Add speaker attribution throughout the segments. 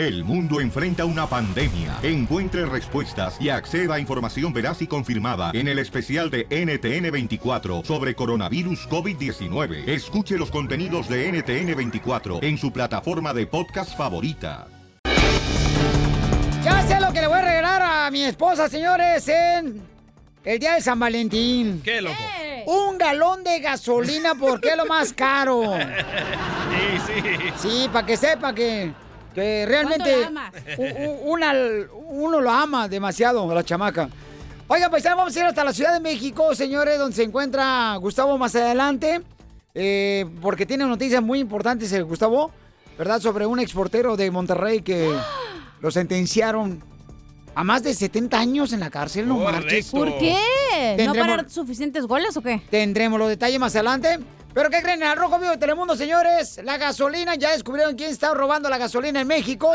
Speaker 1: El mundo enfrenta una pandemia. Encuentre respuestas y acceda a información veraz y confirmada en el especial de NTN24 sobre coronavirus COVID-19. Escuche los contenidos de NTN24 en su plataforma de podcast favorita.
Speaker 2: Ya sé lo que le voy a regalar a mi esposa, señores, en el día de San Valentín.
Speaker 3: ¿Qué, loco?
Speaker 2: Un galón de gasolina porque es lo más caro.
Speaker 3: Sí, sí.
Speaker 2: Sí, para que sepa que, que realmente
Speaker 4: ¿Cuánto la amas?
Speaker 2: una- uno lo ama demasiado, la chamaca. Oigan, pues ya vamos a ir hasta la Ciudad de México, señores, donde se encuentra Gustavo más adelante, eh, porque tiene noticias muy importantes el Gustavo, ¿verdad? Sobre un exportero de Monterrey que lo sentenciaron a más de 70 años en la cárcel, no
Speaker 3: Correcto.
Speaker 2: marches.
Speaker 4: ¿Por qué? ¿No
Speaker 2: Tendremos-
Speaker 4: para suficientes goles o qué?
Speaker 2: Tendremos los detalles más adelante. ¿Pero qué creen? En el Rojo Vivo de Telemundo, señores, la gasolina, ya descubrieron quién está robando la gasolina en México.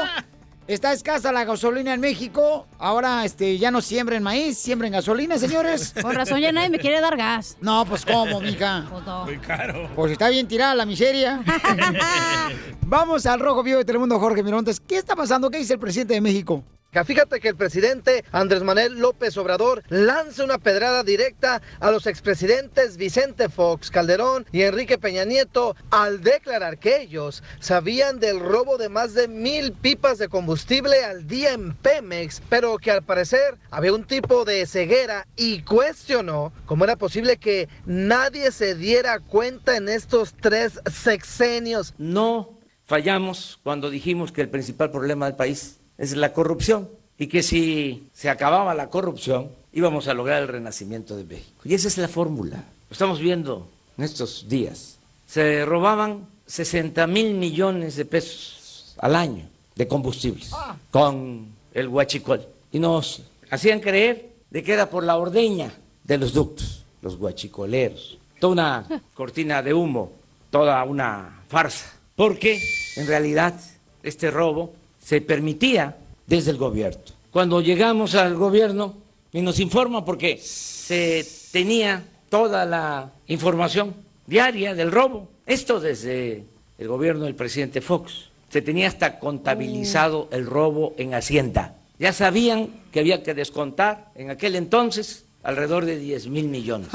Speaker 2: Está escasa la gasolina en México. Ahora este, ya no siembren maíz, siembren gasolina, señores.
Speaker 4: Con razón ya nadie me quiere dar gas.
Speaker 2: No, pues cómo, mija.
Speaker 4: Pues.
Speaker 3: Muy caro.
Speaker 2: Pues está bien tirada la miseria. Vamos al Rojo Vivo de Telemundo, Jorge Mirontes. ¿Qué está pasando? ¿Qué dice el presidente de México?
Speaker 5: Fíjate que el presidente Andrés Manuel López Obrador lanza una pedrada directa a los expresidentes Vicente Fox Calderón y Enrique Peña Nieto al declarar que ellos sabían del robo de más de mil pipas de combustible al día en Pemex, pero que al parecer había un tipo de ceguera y cuestionó cómo era posible que nadie se diera cuenta en estos tres sexenios.
Speaker 6: No fallamos cuando dijimos que el principal problema del país es la corrupción y que si se acababa la corrupción íbamos a lograr el renacimiento de México. Y esa es la fórmula. Lo estamos viendo en estos días. Se robaban 60 mil millones de pesos al año de combustibles con el huachicol. Y nos hacían creer de que era por la ordeña de los ductos, los huachicoleros. Toda una cortina de humo, toda una farsa. Porque en realidad este robo se permitía desde el gobierno. Cuando llegamos al gobierno y nos informa porque se tenía toda la información diaria del robo, esto desde el gobierno del presidente Fox, se tenía hasta contabilizado el robo en Hacienda. Ya sabían que había que descontar en aquel entonces alrededor de 10 mil millones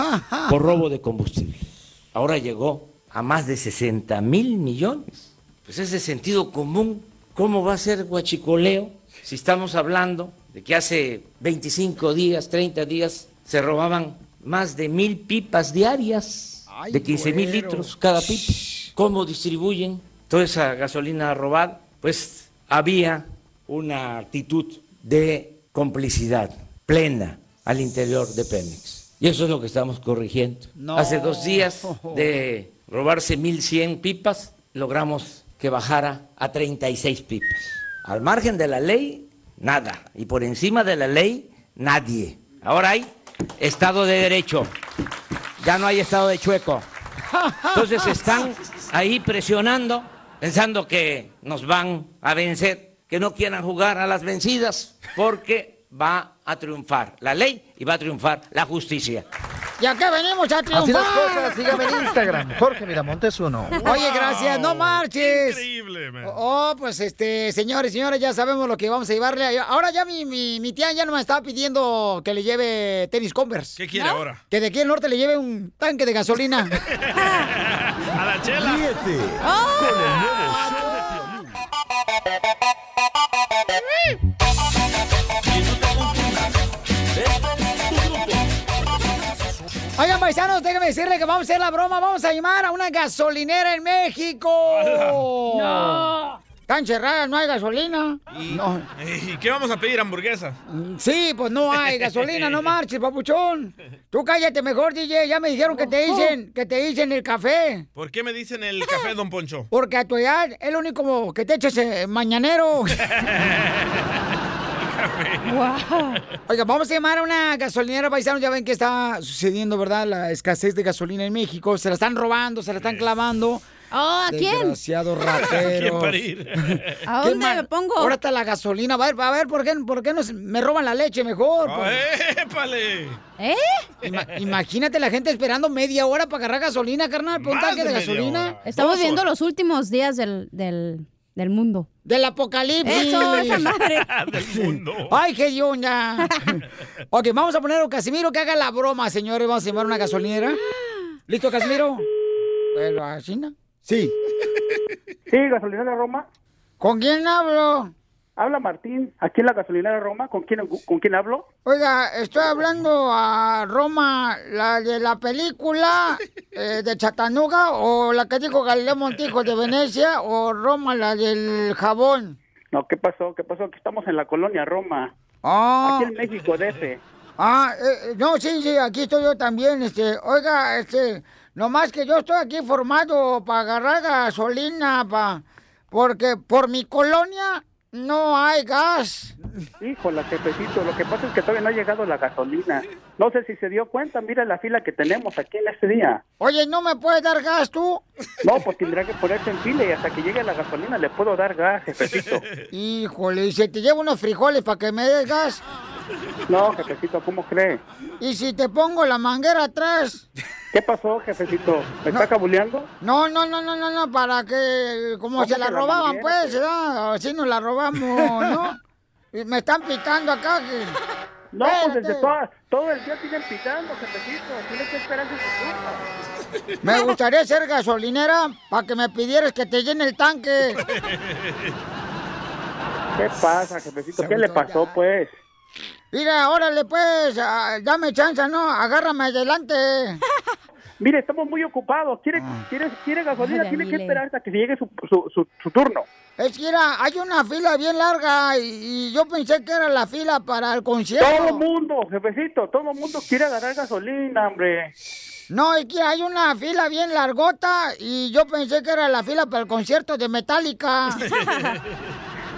Speaker 6: por robo de combustible. Ahora llegó a más de 60 mil millones. Pues es de sentido común. ¿Cómo va a ser guachicoleo si estamos hablando de que hace 25 días, 30 días, se robaban más de mil pipas diarias de 15 mil litros cada pipa? ¿Cómo distribuyen toda esa gasolina robada? Pues había una actitud de complicidad plena al interior de Pemex. Y eso es lo que estamos corrigiendo.
Speaker 2: No.
Speaker 6: Hace dos días de robarse 1.100 pipas, logramos que bajara a 36 pipas. Al margen de la ley, nada. Y por encima de la ley, nadie. Ahora hay Estado de Derecho. Ya no hay Estado de Chueco. Entonces están ahí presionando, pensando que nos van a vencer, que no quieran jugar a las vencidas, porque va a triunfar la ley y va a triunfar la justicia.
Speaker 2: ¿Y a qué venimos a
Speaker 5: Así las
Speaker 2: triunfar?
Speaker 5: cosas, sígame en Instagram, Jorge Miramontes uno.
Speaker 2: Oye, gracias, no marches.
Speaker 3: Increíble, man.
Speaker 2: Oh, pues este, señores, señores, ya sabemos lo que vamos a llevarle. Ahora ya mi, mi, mi tía ya no me estaba pidiendo que le lleve tenis Converse.
Speaker 3: ¿Qué quiere ahora?
Speaker 2: Que de aquí al norte le lleve un tanque de gasolina.
Speaker 3: A la chela.
Speaker 1: Ríete
Speaker 2: ¡Oh!
Speaker 1: con el nuevo show de
Speaker 2: Oigan, paisanos, déjenme decirle que vamos a hacer la broma. Vamos a llamar a una gasolinera en México.
Speaker 4: No.
Speaker 2: Están cerradas, no hay gasolina.
Speaker 3: ¿Y,
Speaker 2: No.
Speaker 3: ¿Y qué vamos a pedir? ¿Hamburguesa?
Speaker 2: Sí, pues no hay gasolina, no marches, papuchón. Tú cállate mejor, DJ. Ya me dijeron que te dicen, que te dicen el café.
Speaker 3: ¿Por qué me dicen el café, don Poncho?
Speaker 2: Porque a tu edad es lo único que te echas eh, mañanero.
Speaker 4: Wow.
Speaker 2: Oiga, vamos a llamar a una gasolinera paisano. Ya ven que está sucediendo, ¿verdad? La escasez de gasolina en México. Se la están robando, se la están clavando.
Speaker 4: Oh, ¿a quién?
Speaker 2: Desgraciados
Speaker 3: ¿Quién
Speaker 2: rateros.
Speaker 3: para ir?
Speaker 4: ¿A
Speaker 2: ¿Qué
Speaker 4: dónde me pongo?
Speaker 2: Ahora está la gasolina. A ver, a ver, ¿por qué, por qué no se- me roban la leche mejor?
Speaker 3: ¡Épale!
Speaker 4: ¿Eh?
Speaker 2: ima- imagínate la gente esperando media hora para agarrar gasolina, carnal. ¿Por un
Speaker 3: Más
Speaker 2: tanque de,
Speaker 3: de
Speaker 2: gasolina?
Speaker 3: hora.
Speaker 4: Estamos viendo los últimos días del, del Del mundo.
Speaker 2: Del apocalipsis.
Speaker 4: Eso, esa madre.
Speaker 3: Del mundo.
Speaker 2: Ay, qué yunda. ok, vamos a poner a Casimiro que haga la broma, señores. Vamos a llevar una gasolinera. ¿Listo, Casimiro? Bueno, así no. Sí.
Speaker 7: Sí, gasolinera Roma.
Speaker 2: ¿Con quién hablo?
Speaker 7: Habla Martín, aquí en la gasolinera Roma. ¿Con quién, con quién hablo?
Speaker 2: Oiga, estoy hablando a Roma, la de la película eh, de Chattanooga, o la que dijo Galileo Montijo de Venecia, o Roma, la del jabón.
Speaker 7: No, ¿qué pasó? ¿Qué pasó? Aquí estamos en la colonia Roma.
Speaker 2: Ah,
Speaker 7: Aquí en México, DF.
Speaker 2: ah eh, no, sí, sí, aquí estoy yo también. Este, oiga, este, nomás que yo estoy aquí formado para agarrar gasolina, pa, porque por mi colonia no hay gas.
Speaker 7: Híjole, jefecito, lo que pasa es que todavía no ha llegado la gasolina. No sé si se dio cuenta, mira la fila que tenemos aquí en este día.
Speaker 2: Oye, ¿no me puedes dar gas tú?
Speaker 7: No, pues tendrá que ponerse en fila y hasta que llegue la gasolina le puedo dar gas, jefecito.
Speaker 2: Híjole, ¿y si te llevo unos frijoles para que me des gas?
Speaker 7: No, jefecito, ¿cómo cree?
Speaker 2: ¿Y si te pongo la manguera atrás?
Speaker 7: ¿Qué pasó, jefecito? ¿Me está cabuleando?
Speaker 2: No, no, no, no, no, no, para que, como
Speaker 7: ¿Cómo
Speaker 2: se la robaban, pues, ¿verdad? Así nos la robamos, ¿no? Y me están pitando acá. Que...
Speaker 7: No, pues
Speaker 2: Espérate.
Speaker 7: desde toda- todo el día siguen pitando, jefecito. Tiene que esperar su turno.
Speaker 2: Me gustaría ser gasolinera para que me pidieras que te llene el tanque.
Speaker 7: ¿Qué pasa, jefecito? ¿Qué le pasó, pues?
Speaker 2: Mira, órale, pues, ah, dame chance, ¿no? Agárrame adelante.
Speaker 7: Mire, estamos muy ocupados. ¿Quiere,
Speaker 2: Ah.
Speaker 7: quiere, quiere gasolina? Tiene que esperar hasta que llegue su, su, su, su turno.
Speaker 2: Es que mira, hay una fila bien larga y, y yo pensé que era la fila para el concierto.
Speaker 7: Todo mundo, jefecito, todo mundo quiere agarrar gasolina, hombre.
Speaker 2: No, es que hay una fila bien largota y yo pensé que era la fila para el concierto de Metallica.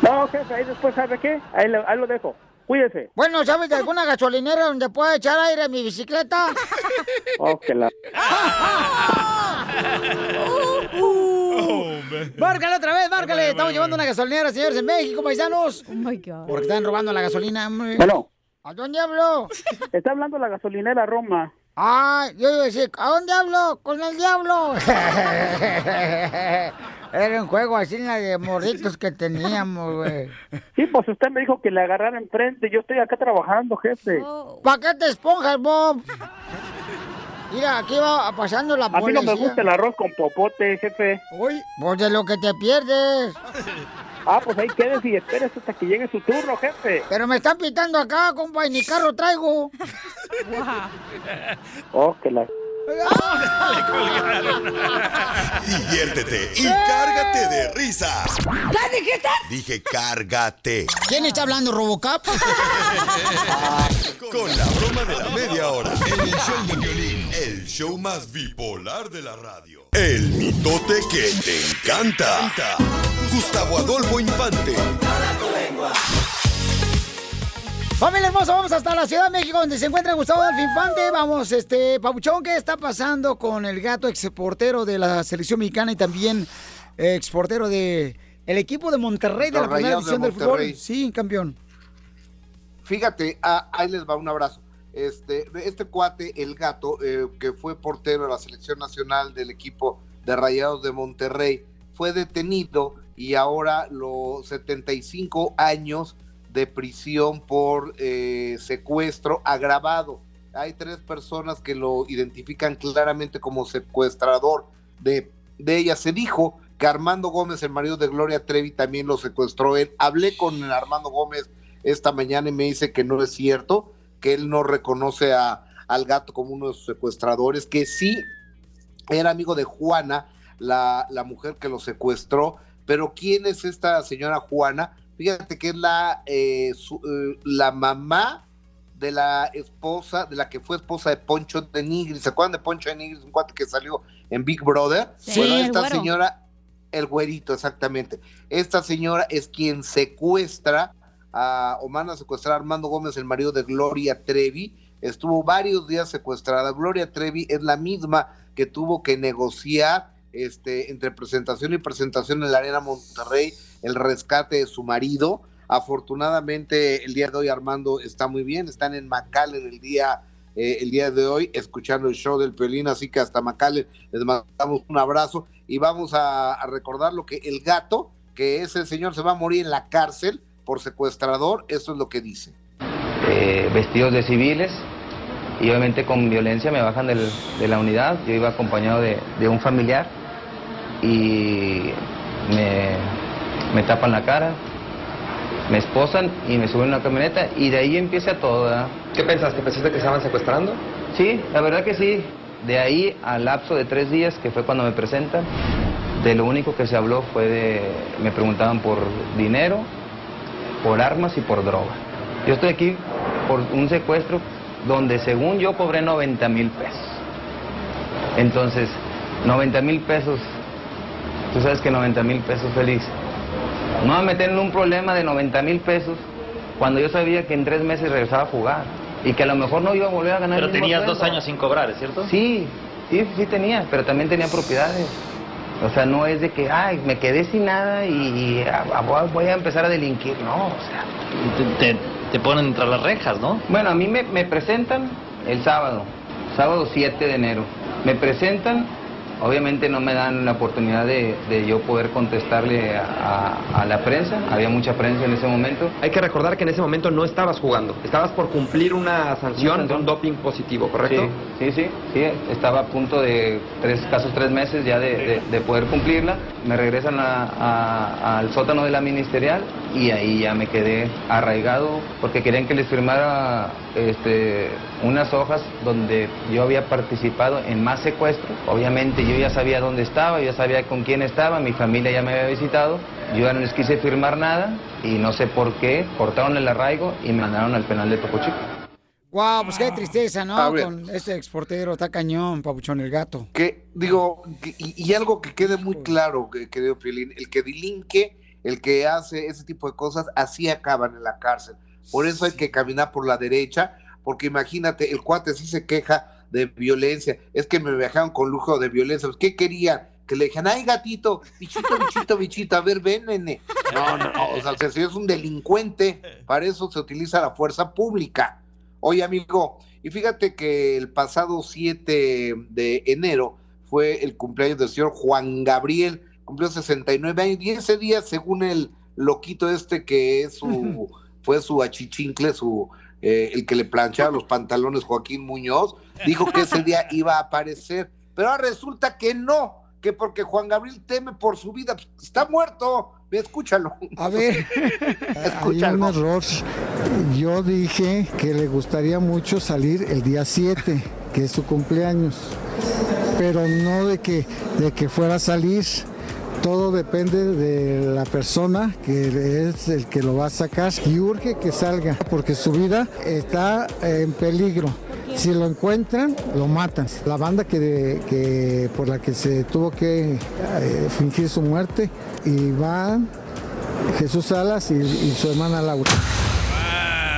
Speaker 7: No, jefe, ahí después, ¿sabe qué? Ahí, lo- ahí lo dejo. Cuídese.
Speaker 2: Bueno, ¿sabes de alguna gasolinera donde pueda echar aire a mi bicicleta?
Speaker 7: Oh, que la...
Speaker 3: Oh, man.
Speaker 2: Márcale otra vez, márcale. Estamos llevando una gasolinera, señores, en México, paisanos.
Speaker 4: Oh my God.
Speaker 2: Porque están robando la gasolina.
Speaker 7: Bueno,
Speaker 2: ¿A dónde hablo?
Speaker 7: está hablando la gasolinera Roma.
Speaker 2: Ah, yo iba a decir, ¿a dónde hablo? Con el diablo. Era un juego así en la de morritos que teníamos, güey.
Speaker 7: Sí, pues usted me dijo que le agarrara enfrente. Yo estoy acá trabajando, jefe.
Speaker 4: Oh.
Speaker 2: ¿Para qué te esponjas, Bob? Mira, aquí va pasando la
Speaker 7: A mí
Speaker 2: policía.
Speaker 7: no me gusta el arroz con popote, jefe.
Speaker 2: Uy, pues de lo que te pierdes.
Speaker 7: Ah, pues ahí quédese y espérese hasta que llegue su turno, jefe.
Speaker 2: Pero me están pitando acá, compa, y ni carro traigo.
Speaker 7: Oh, que la...
Speaker 8: Diviértete y cárgate de risas.
Speaker 2: ¿Qué dijiste?
Speaker 8: Dije cárgate.
Speaker 2: ¿Quién está hablando, Robocop?
Speaker 8: Con la broma de la media hora. En el show de violín. El show más bipolar de la radio. El mitote que te encanta. Gustavo Adolfo Infante.
Speaker 2: Familia hermosa, vamos hasta la Ciudad de México, donde se encuentra Gustavo Adolfo Infante. Vamos, este, Pabuchón, ¿qué está pasando con el gato exportero de la selección mexicana y también eh, exportero de el equipo de Monterrey de
Speaker 9: Los
Speaker 2: la primera
Speaker 9: Rayados de
Speaker 2: división del
Speaker 9: Monterrey.
Speaker 2: fútbol? Sí, campeón.
Speaker 9: Fíjate, ah, ahí les va un abrazo. Este, este cuate, el gato, eh, que fue portero de la selección nacional del equipo de Rayados de Monterrey, fue detenido y ahora los 75 años de prisión por eh, secuestro agravado. Hay tres personas que lo identifican claramente como secuestrador de, de ella. Se dijo que Armando Gómez, el marido de Gloria Trevi, también lo secuestró él. Hablé con Armando Gómez esta mañana y me dice que no es cierto, que él no reconoce a, al gato como uno de sus secuestradores, que sí era amigo de Juana, la, la mujer que lo secuestró, pero ¿quién es esta señora Juana? Fíjate que es la, eh, su- eh, la mamá de la esposa, de la que fue esposa de Poncho de Nigris. ¿Se acuerdan de Poncho de Nigris? Un cuate que salió en Big Brother.
Speaker 4: Sí,
Speaker 9: bueno, esta señora, el güerito, exactamente. Esta señora es quien secuestra a, o a secuestrar a Armando Gómez, el marido de Gloria Trevi. Estuvo varios días secuestrada. Gloria Trevi es la misma que tuvo que negociar este, entre presentación y presentación en la Arena Monterrey el rescate de su marido. Afortunadamente el día de hoy Armando está muy bien, están en McAllen el día, eh, el día de hoy escuchando el show del Piolín, así que hasta McAllen les mandamos un abrazo y vamos a, a recordar lo que el gato que ese señor se va a morir en la cárcel por secuestrador, eso es lo que dice.
Speaker 10: eh, vestidos de civiles y obviamente con violencia me bajan del- de la unidad. Yo iba acompañado de, de un familiar y me, me tapan la cara, me esposan y me suben a una camioneta y de ahí empieza todo. ¿verdad?
Speaker 11: ¿Qué pensaste? ¿Pensaste que estaban secuestrando?
Speaker 10: Sí, la verdad que sí. De ahí al lapso de tres días, que fue cuando me presentan, de lo único que se habló fue de, me preguntaban por dinero, por armas y por droga. Yo estoy aquí por un secuestro donde según yo cobré 90 mil pesos. Entonces, 90 mil pesos, tú sabes que 90 mil pesos feliz. No me a meter en un problema de 90 mil pesos cuando yo sabía que en tres meses regresaba a jugar y que a lo mejor no iba a volver a ganar
Speaker 12: Pero
Speaker 10: el mismo
Speaker 12: tenías dos años sin cobrar, ¿es cierto?
Speaker 10: Sí, sí, sí tenía, pero también tenía propiedades. O sea, no es de que, ay, me quedé sin nada y, y, voy a- voy a empezar a delinquir. No, o sea.
Speaker 12: Te, te- te ponen entre las rejas, ¿no?
Speaker 10: Bueno, a mí me, me presentan el sábado, sábado 7 de enero. Me presentan, obviamente no me dan la oportunidad de, de yo poder contestarle a, a- a la prensa. Había mucha prensa en ese momento.
Speaker 11: Hay que recordar que en ese momento no estabas jugando. Estabas por cumplir una sanción,
Speaker 10: sanción.
Speaker 11: un doping positivo, ¿correcto?
Speaker 10: Sí, sí, sí, sí, estaba a punto de tres casos, tres meses ya de, de- de poder cumplirla. Me regresan a- a- al sótano de la ministerial y ahí ya me quedé arraigado porque querían que les firmara este, unas hojas donde yo había participado en más secuestros. Obviamente yo ya sabía dónde estaba, yo ya sabía con quién estaba, mi familia ya me había visitado. Yo ya no les quise firmar nada y no sé por qué, cortaron el arraigo y me mandaron al penal de Topo Chico.
Speaker 2: Guau, pues qué tristeza, ¿no?
Speaker 9: A ver.
Speaker 2: Con este exportero, está cañón, papuchón el gato.
Speaker 9: Que digo, que- y, y algo que quede muy claro, que- querido Piolín, el que delinque, el que hace ese tipo de cosas, así acaban en la cárcel. Por eso hay que caminar por la derecha, porque imagínate, el cuate sí se queja de violencia, es que me dejaron con lujo de violencia, pues, ¿qué querían? Que le dijeran, ay gatito, bichito, bichito, bichito, a ver, ven, nene. No, no, no, o sea, si es un delincuente, para eso se utiliza la fuerza pública. Oye, amigo, y fíjate que el pasado 7 de enero fue el cumpleaños del señor Juan Gabriel, cumplió 69 años, y ese día, según el loquito este que es su, fue su achichincle, su, eh, el que le planchaba los pantalones Joaquín Muñoz, dijo que ese día iba a aparecer, pero ahora resulta que no, que porque Juan Gabriel teme por su vida, pues, está muerto, escúchalo.
Speaker 2: A ver.
Speaker 13: Hay un error. Yo dije que le gustaría mucho salir el día 7, que es su cumpleaños. Pero no de que, de que fuera a salir. Todo depende de la persona que es el que lo va a sacar y urge que salga porque su vida está en peligro. Si lo encuentran, lo matan. La banda que, por la que se tuvo que eh, fingir su muerte, Iván, Jesús Salas y, y su hermana Laura.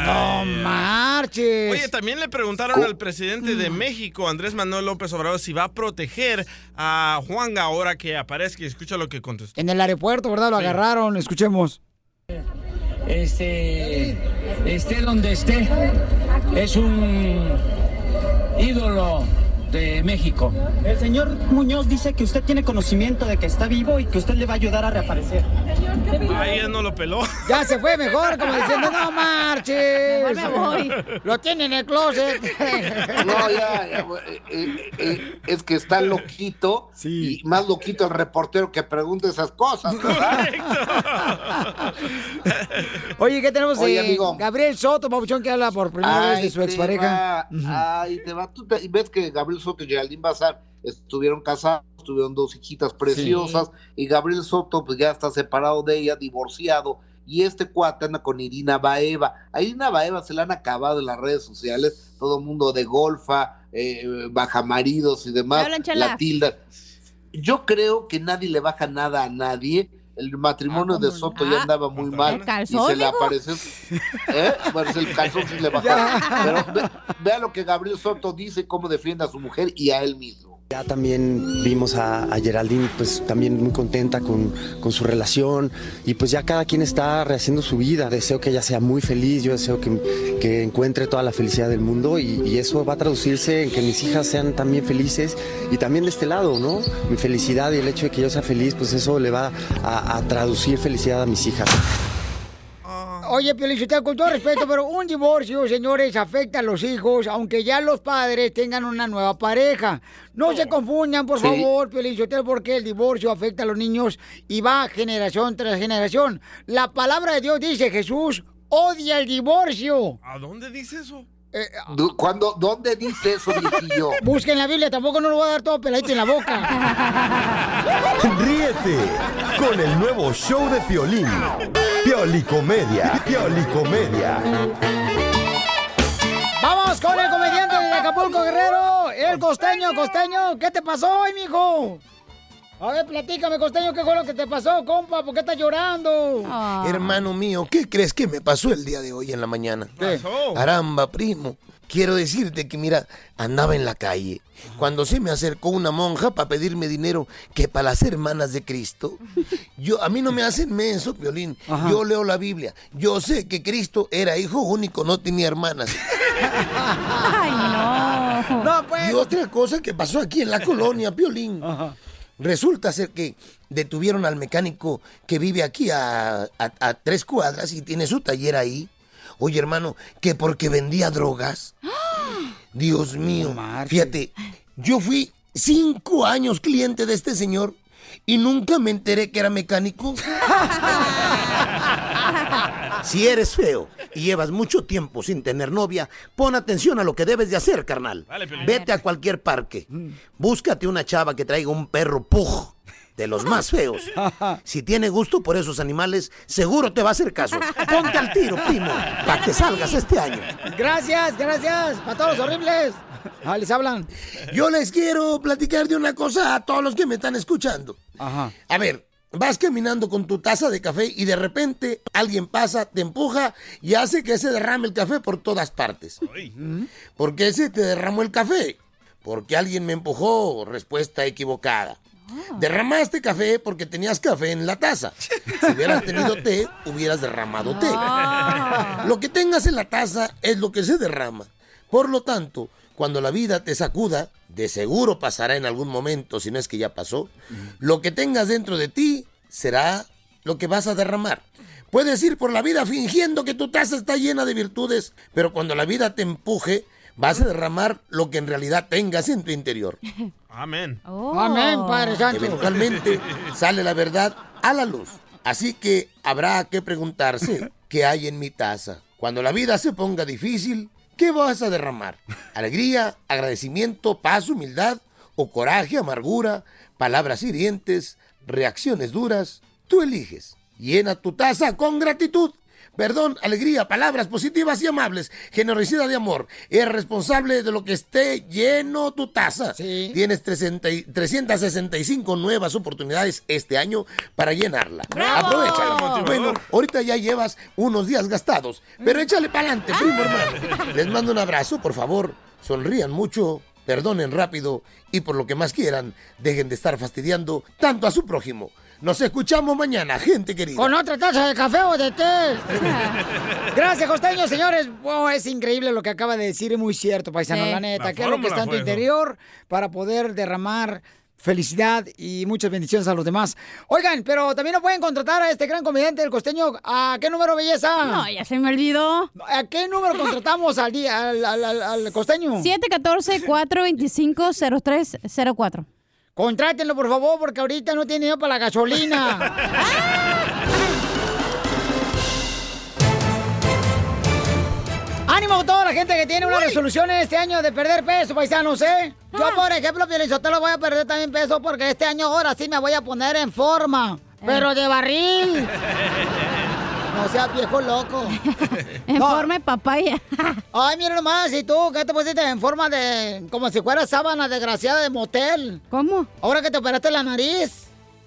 Speaker 2: No marches.
Speaker 3: Oye, también le preguntaron al presidente de México, Andrés Manuel López Obrador, si va a proteger a Juanga ahora que aparezca. Y escucha lo que contestó.
Speaker 2: En el aeropuerto, ¿verdad? Lo agarraron, escuchemos.
Speaker 14: este, esté donde esté, es un ídolo de México.
Speaker 15: El señor Muñoz dice que usted tiene conocimiento de que está vivo y que usted le va a ayudar a reaparecer.
Speaker 3: Ahí él no lo peló.
Speaker 2: Ya se fue mejor, como diciendo, no marches.
Speaker 3: Me voy.
Speaker 2: Lo tiene en el closet.
Speaker 9: No, ya, ya, eh, eh, eh, es que está loquito y más loquito el reportero que pregunta esas cosas.
Speaker 2: Oye, ¿qué tenemos?
Speaker 9: Oye,
Speaker 2: eh,
Speaker 9: amigo.
Speaker 2: Gabriel Soto, papuchón, que habla por primera vez de su expareja.
Speaker 9: va, Ay, te va. Tú te- y ves que Gabriel Soto y Geraldine Bazar estuvieron casados, tuvieron dos hijitas preciosas, y Gabriel Soto pues ya está separado de ella, divorciado, y este cuate anda con Irina Baeva. A Irina Baeva se la han acabado en las redes sociales, todo el mundo de golfa, eh, bajamaridos y demás, la tilda. Yo creo que nadie le baja nada a nadie. El matrimonio de Soto ya andaba muy mal.
Speaker 4: ¿El calzón,
Speaker 9: y se le apareció. ¿Eh? Bueno, el calzón sí le bajó. Pero ve- vea lo que Gabriel Soto dice, cómo defiende a su mujer y a él mismo.
Speaker 16: Ya también vimos a, Geraldine pues también muy contenta con, con su relación y pues ya cada quien está rehaciendo su vida. Deseo que ella sea muy feliz, yo deseo que, que encuentre toda la felicidad del mundo y, y eso va a traducirse en que mis hijas sean también felices y también de este lado, ¿no? Mi felicidad y el hecho de que yo sea feliz, pues eso le va a, a traducir felicidad a mis hijas.
Speaker 2: Oye, Piolichotelo, con todo respeto, pero un divorcio, señores, afecta a los hijos, aunque ya los padres tengan una nueva pareja. No se confundan, por
Speaker 17: Sí.
Speaker 2: favor, Piolichotelo, porque el divorcio afecta a los niños y va generación tras generación. La palabra de Dios dice, Jesús odia el divorcio.
Speaker 3: ¿A dónde dice eso?
Speaker 9: Du- ¿Cuándo, ¿Dónde dice eso, viejillo?
Speaker 2: Busquen la Biblia, tampoco no lo voy a dar todo peladito en la boca.
Speaker 18: Ríete con el nuevo show de Piolín. Piolicomedia. Piolicomedia.
Speaker 2: Vamos con el comediante de Acapulco Guerrero, el costeño, costeño. ¿Qué te pasó hoy, mijo? A ver, platícame, costeño, ¿qué fue lo que te pasó, compa? ¿Por qué estás llorando?
Speaker 19: Hermano mío, ¿qué crees que me pasó el día de hoy en la mañana?
Speaker 2: ¿Qué?
Speaker 19: Caramba, primo. Quiero decirte que, mira, andaba en la calle cuando se me acercó una monja para pedirme dinero que para las hermanas de Cristo. Yo, a mí no me hacen menso, Violín. Yo leo la Biblia. Yo sé que Cristo era hijo único, no tenía hermanas.
Speaker 4: Ay, no.
Speaker 2: No, pues.
Speaker 19: Y otra cosa que pasó aquí en la colonia, Piolín. Resulta ser que detuvieron al mecánico que vive aquí a, a- a tres cuadras y tiene su taller ahí. Oye, hermano, que porque vendía drogas. Dios mío, fíjate, yo fui cinco años cliente de este señor y nunca me enteré que era mecánico. Si eres feo y llevas mucho tiempo sin tener novia, pon atención a lo que debes de hacer, carnal.
Speaker 3: Vale.
Speaker 19: Vete a cualquier parque. Búscate una chava que traiga un perro pug de los más feos. Si tiene gusto por esos animales, seguro te va a hacer caso. Ponte al tiro, primo, para que salgas este año.
Speaker 2: Gracias, gracias. Para todos los horribles. Ah, les hablan.
Speaker 19: Yo les quiero platicar de una cosa a todos los que me están escuchando.
Speaker 2: Ajá.
Speaker 19: A ver, vas caminando con tu taza de café y de repente alguien pasa, te empuja y hace que se derrame el café por todas partes. ¿Por qué se te derramó el café? Porque alguien me empujó. Respuesta equivocada. Derramaste café porque tenías café en la taza. Si hubieras tenido té, hubieras derramado té. Lo que tengas en la taza es lo que se derrama. Por lo tanto, cuando la vida te sacuda, de seguro pasará en algún momento, si no es que ya pasó, lo que tengas dentro de ti será lo que vas a derramar. Puedes ir por la vida fingiendo que tu taza está llena de virtudes, pero cuando la vida te empuje, vas a derramar lo que en realidad tengas en tu interior.
Speaker 3: Amén.
Speaker 2: Amén, Padre Santo.
Speaker 19: Eventualmente sale la verdad a la luz. Así que habrá que preguntarse qué hay en mi taza. Cuando la vida se ponga difícil, ¿qué vas a derramar? ¿Alegría, agradecimiento, paz, humildad o coraje, amargura, palabras hirientes, reacciones duras? Tú eliges. Llena tu taza con gratitud. Perdón, alegría, palabras positivas y amables, generosidad y amor. Eres responsable de lo que esté lleno tu taza. Tienes 30 y- 365 nuevas oportunidades este año para llenarla.
Speaker 17: ¡Bravo!
Speaker 19: Aprovechala. Bueno, ahorita ya llevas unos días gastados, pero échale para adelante, primo hermano. Les mando un abrazo, por favor. Sonrían mucho, perdonen rápido y por lo que más quieran, dejen de estar fastidiando tanto a su prójimo. Nos escuchamos mañana, gente querida.
Speaker 2: Con otra taza de café o de té. Gracias, costeño, señores. Wow, es increíble lo que acaba de decir, es muy cierto, paisano,
Speaker 17: Sí.
Speaker 2: la neta.
Speaker 17: La
Speaker 2: ¿Qué es lo que está en tu
Speaker 17: eso.
Speaker 2: interior para poder derramar felicidad y muchas bendiciones a los demás? Oigan, pero también nos pueden contratar a este gran comediante, el costeño. ¿A qué número, belleza?
Speaker 4: No, ya se me olvidó.
Speaker 2: ¿A qué número contratamos al, día, al, al- al- al costeño?
Speaker 4: 714-425-0304.
Speaker 2: Contrátenlo, por favor, porque ahorita no tiene dinero para la gasolina. ¡Ánimo a toda la gente que tiene una resolución en este año de perder peso, paisanos, eh! Yo, por ejemplo, lo voy a perder también peso porque este año ahora sí me voy a poner en forma. Pero de barril. No seas viejo loco.
Speaker 4: En forma de papaya.
Speaker 2: Ay, mira nomás, ¿y tú qué te pusiste en forma de... como si fuera sábana desgraciada de motel?
Speaker 4: ¿Cómo?
Speaker 2: Ahora que te operaste la nariz.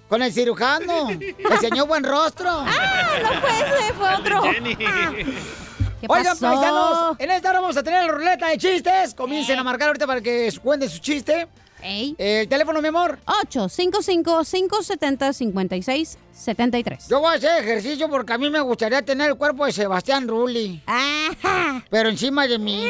Speaker 2: Con el cirujano. Enseñó buen rostro.
Speaker 4: ¡Ah, no fue ese! Fue otro.
Speaker 3: Jenny.
Speaker 4: ¿Qué
Speaker 2: Oigan,
Speaker 4: pasó?
Speaker 2: paisanos, en esta hora vamos a tener la ruleta de chistes. Comiencen a marcar ahorita para que cuenten su chiste. El teléfono, mi amor.
Speaker 4: 855-570-5673.
Speaker 2: Yo voy a hacer ejercicio porque a mí me gustaría tener el cuerpo de Sebastián Rulli. Pero encima de mí.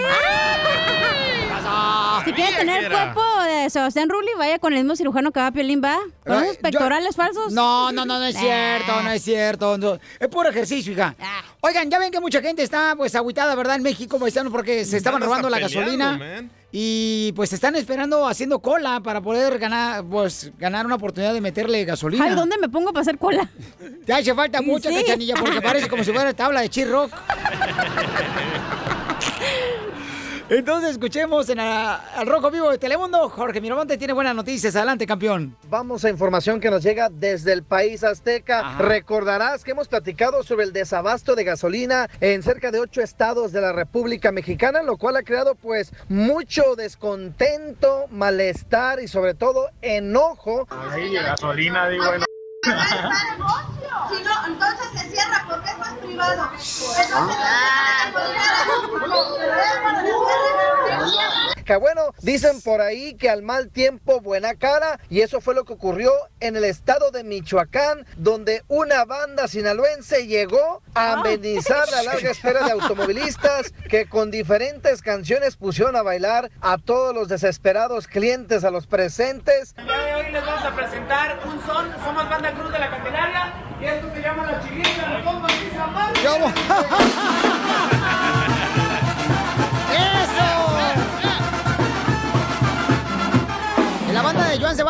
Speaker 4: Si quiere tener el cuerpo de Sebastián Rulli, vaya con el mismo cirujano que va a Piolín, ¿va? ¿Con esos
Speaker 2: yo-
Speaker 4: pectorales falsos?
Speaker 2: No, no, no, no es cierto, no es cierto. no. Es puro ejercicio, hija. Oigan, ya ven que mucha gente está pues agüitada, ¿verdad? En México, paisanos, porque se estaban robando la gasolina.
Speaker 3: man.
Speaker 2: Y pues están esperando haciendo cola para poder ganar, pues, ganar una oportunidad de meterle gasolina.
Speaker 4: Ay, ¿dónde me pongo para hacer cola?
Speaker 2: Te hace falta mucha
Speaker 4: Sí.
Speaker 2: cachanilla porque parece como si fuera tabla de chirrock. Entonces escuchemos en al Rojo Vivo de Telemundo. Jorge Miramonte tiene buenas noticias. Adelante, campeón.
Speaker 5: Vamos a información que nos llega desde el país azteca. Recordarás que hemos platicado sobre el desabasto de gasolina en cerca de ocho estados de la República Mexicana, lo cual ha creado pues mucho descontento, malestar y sobre todo enojo.
Speaker 17: Ahí, gasolina, digo, bueno.
Speaker 20: Si no, entonces se cierra porque es más privado.
Speaker 5: Bueno, dicen por ahí que al mal tiempo buena cara y eso fue lo que ocurrió en el estado de Michoacán, donde una banda sinaloense llegó a amenizar la larga espera de automovilistas que con diferentes canciones pusieron a bailar a todos los desesperados clientes, a los presentes.
Speaker 17: El día de hoy les vamos a presentar un son. Somos Banda Cruz de la Candelaria y esto se llama La Chiquita.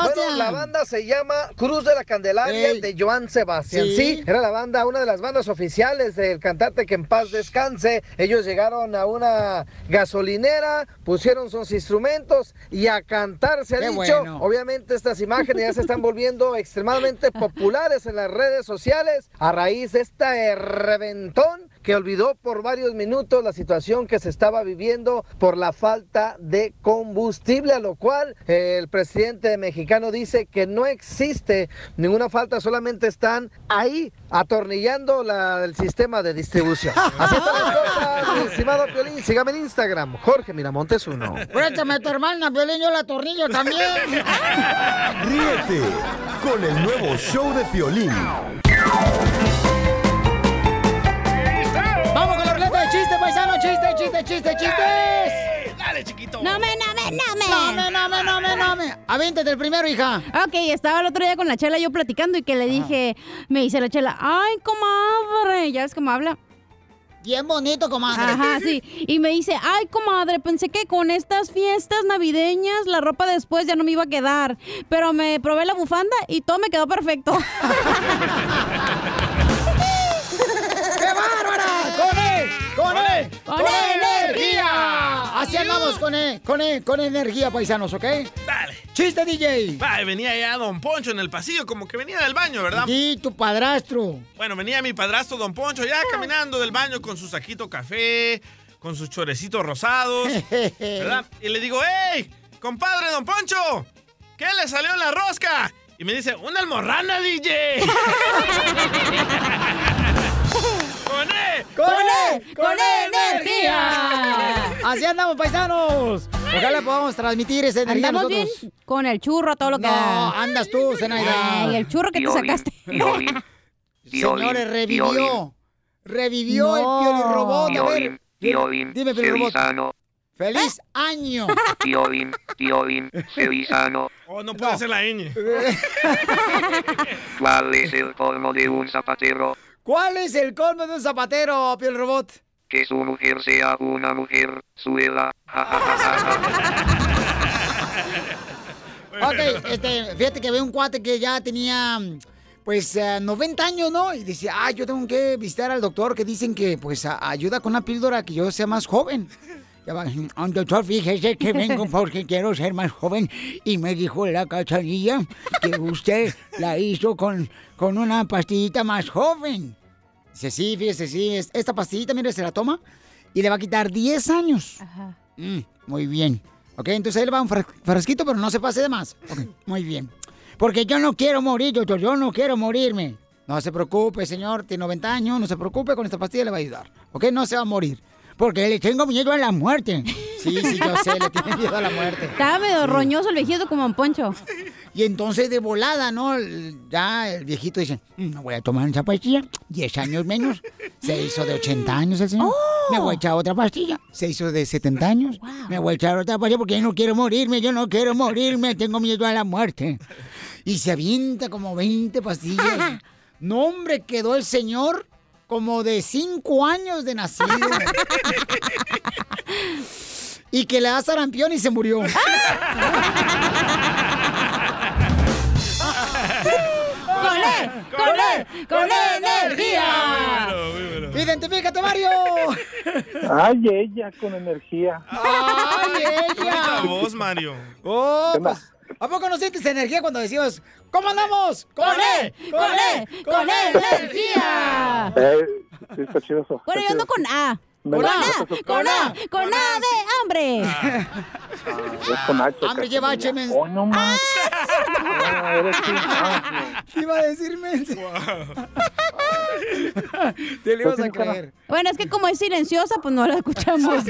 Speaker 2: Sebastián.
Speaker 5: Bueno, la banda se llama Cruz de la Candelaria
Speaker 2: Ey.
Speaker 5: de Joan Sebastián.
Speaker 2: Sí.
Speaker 5: Sí. era la banda, una de las bandas oficiales del cantante que en paz descanse. Ellos llegaron a una gasolinera, pusieron sus instrumentos y a cantar se ha
Speaker 2: Qué
Speaker 5: dicho.
Speaker 2: bueno.
Speaker 5: Obviamente estas imágenes ya se están volviendo extremadamente populares en las redes sociales a raíz de este reventón que olvidó por varios minutos la situación que se estaba viviendo por la falta de combustible, a lo cual eh, el presidente mexicano dice que no existe ninguna falta, solamente están ahí atornillando la, el sistema de distribución. Así están las cosas, mi estimado Piolín, sígame en Instagram, Jorge Miramontes uno.
Speaker 2: Préstame a tu hermana, Violín, yo la tornillo también.
Speaker 18: Ríete con el nuevo show de Piolín.
Speaker 2: Chiste, chiste, chiste, chistes.
Speaker 3: Dale, chiquito.
Speaker 4: No me, no me, no me.
Speaker 2: No me, no me, no me, no me. Avéntate el primero, hija.
Speaker 4: Ok, estaba el otro día con la chela yo platicando y que le dije, me dice la chela, ay, comadre, ya ves cómo habla.
Speaker 2: Bien bonito, comadre.
Speaker 4: Ajá, sí. Y me dice, ay, comadre, pensé que con estas fiestas navideñas la ropa después ya no me iba a quedar. Pero me probé la bufanda y todo me quedó perfecto.
Speaker 2: ¡Con él! ¡Con energía! Así andamos con él, con él, con energía, paisanos, ¿ok?
Speaker 3: Dale.
Speaker 2: ¡Chiste, DJ!
Speaker 3: Va, venía ya Don Poncho en el pasillo, como que venía del baño, ¿verdad?
Speaker 2: Y tu padrastro.
Speaker 3: Bueno, venía mi padrastro Don Poncho ya caminando del baño con su saquito café, con sus chorecitos rosados, ¿verdad? Y le digo, ¡Ey! Compadre Don Poncho, ¿qué le salió en la rosca? Y me dice, ¡una almorrana, DJ! ¡Con E!
Speaker 2: ¡Con él! ¡Con energía! Así andamos, paisanos. Ojalá podamos transmitir esa energía
Speaker 4: Andamos bien
Speaker 2: nosotros.
Speaker 4: con el churro, todo lo que
Speaker 2: No,
Speaker 4: da.
Speaker 2: andas tú, Zenaida.
Speaker 4: Ay, el churro que te
Speaker 2: Piolín,
Speaker 4: sacaste.
Speaker 2: Piolín, Señores, revivió. Revivió
Speaker 4: No.
Speaker 2: el Piolín Robot. A ver,
Speaker 21: Piolín, Piolín,
Speaker 2: dime, Piolín Robot. ¡Feliz año!
Speaker 21: Piolín, Piolín, Sevizano.
Speaker 3: Oh, no puede ser la ñ.
Speaker 21: ¿Cuál es el colmo de un zapatero?
Speaker 2: ¿Cuál es el colmo de un zapatero, Piel Robot?
Speaker 21: Que su mujer sea una mujer suela.
Speaker 2: Ok, este, fíjate que veo un cuate que ya tenía, pues, eh, 90 años, ¿no? Y dice, ah, yo tengo que visitar al doctor que dicen que, pues, a- ayuda con una píldora que yo sea más joven. "Ah, doctor, fíjese que vengo porque quiero ser más joven. Y me dijo la cachanilla que usted la hizo con, con una pastillita más joven. Dice, sí, fíjese, sí, es- esta pastillita, mire, se la toma y le va a quitar 10 años. Mm, muy bien. Ok, entonces él va un fra- frasquito, pero no se pase de más. Ok, muy bien. Porque yo no quiero morir, doctor, yo no quiero morirme. No se preocupe, señor, tiene 90 años, no se preocupe, con esta pastilla le va a ayudar. Ok, no se va a morir. Porque le tengo miedo a la muerte. Sí, sí, yo sé, le tiene miedo a la muerte.
Speaker 4: Estaba medio roñoso el viejito como un poncho.
Speaker 2: Y entonces de volada, ¿no? Ya el viejito dice, "Mm, no voy a tomar esa pastilla, 10 años menos. Se hizo de 80 años el señor. Me voy a echar otra pastilla. Se hizo de 70 años. Me voy a echar otra pastilla porque yo no quiero morirme, yo no quiero morirme, tengo miedo a la muerte. Y se avienta como 20 pastillas. No, hombre, quedó el señor como de 5 años de nacido. y que le da sarampión y se murió.
Speaker 17: ¡Con él! ¡Con él! ¡Con energía!
Speaker 2: ¡Identifícate, Mario!
Speaker 22: Ay, ella con energía.
Speaker 2: ¡Ay,
Speaker 3: Qué bonita voz, Mario.
Speaker 2: Oh, pues, ¿a poco no sientes energía cuando decimos, ¿cómo andamos? ¡Con él! ¡Con él! ¡Con él! energía!
Speaker 22: Eh, sí, está chido eso.
Speaker 4: Bueno, yo ando con A. Con A, con A, con A de hambre.
Speaker 22: Es con H.
Speaker 2: Hambre lleva H, men.
Speaker 22: Oh, no más. Ah. Ah,
Speaker 2: Iba a decirme. Te lo ibas a creer.
Speaker 4: Bueno, es que como es silenciosa, pues no la escuchamos.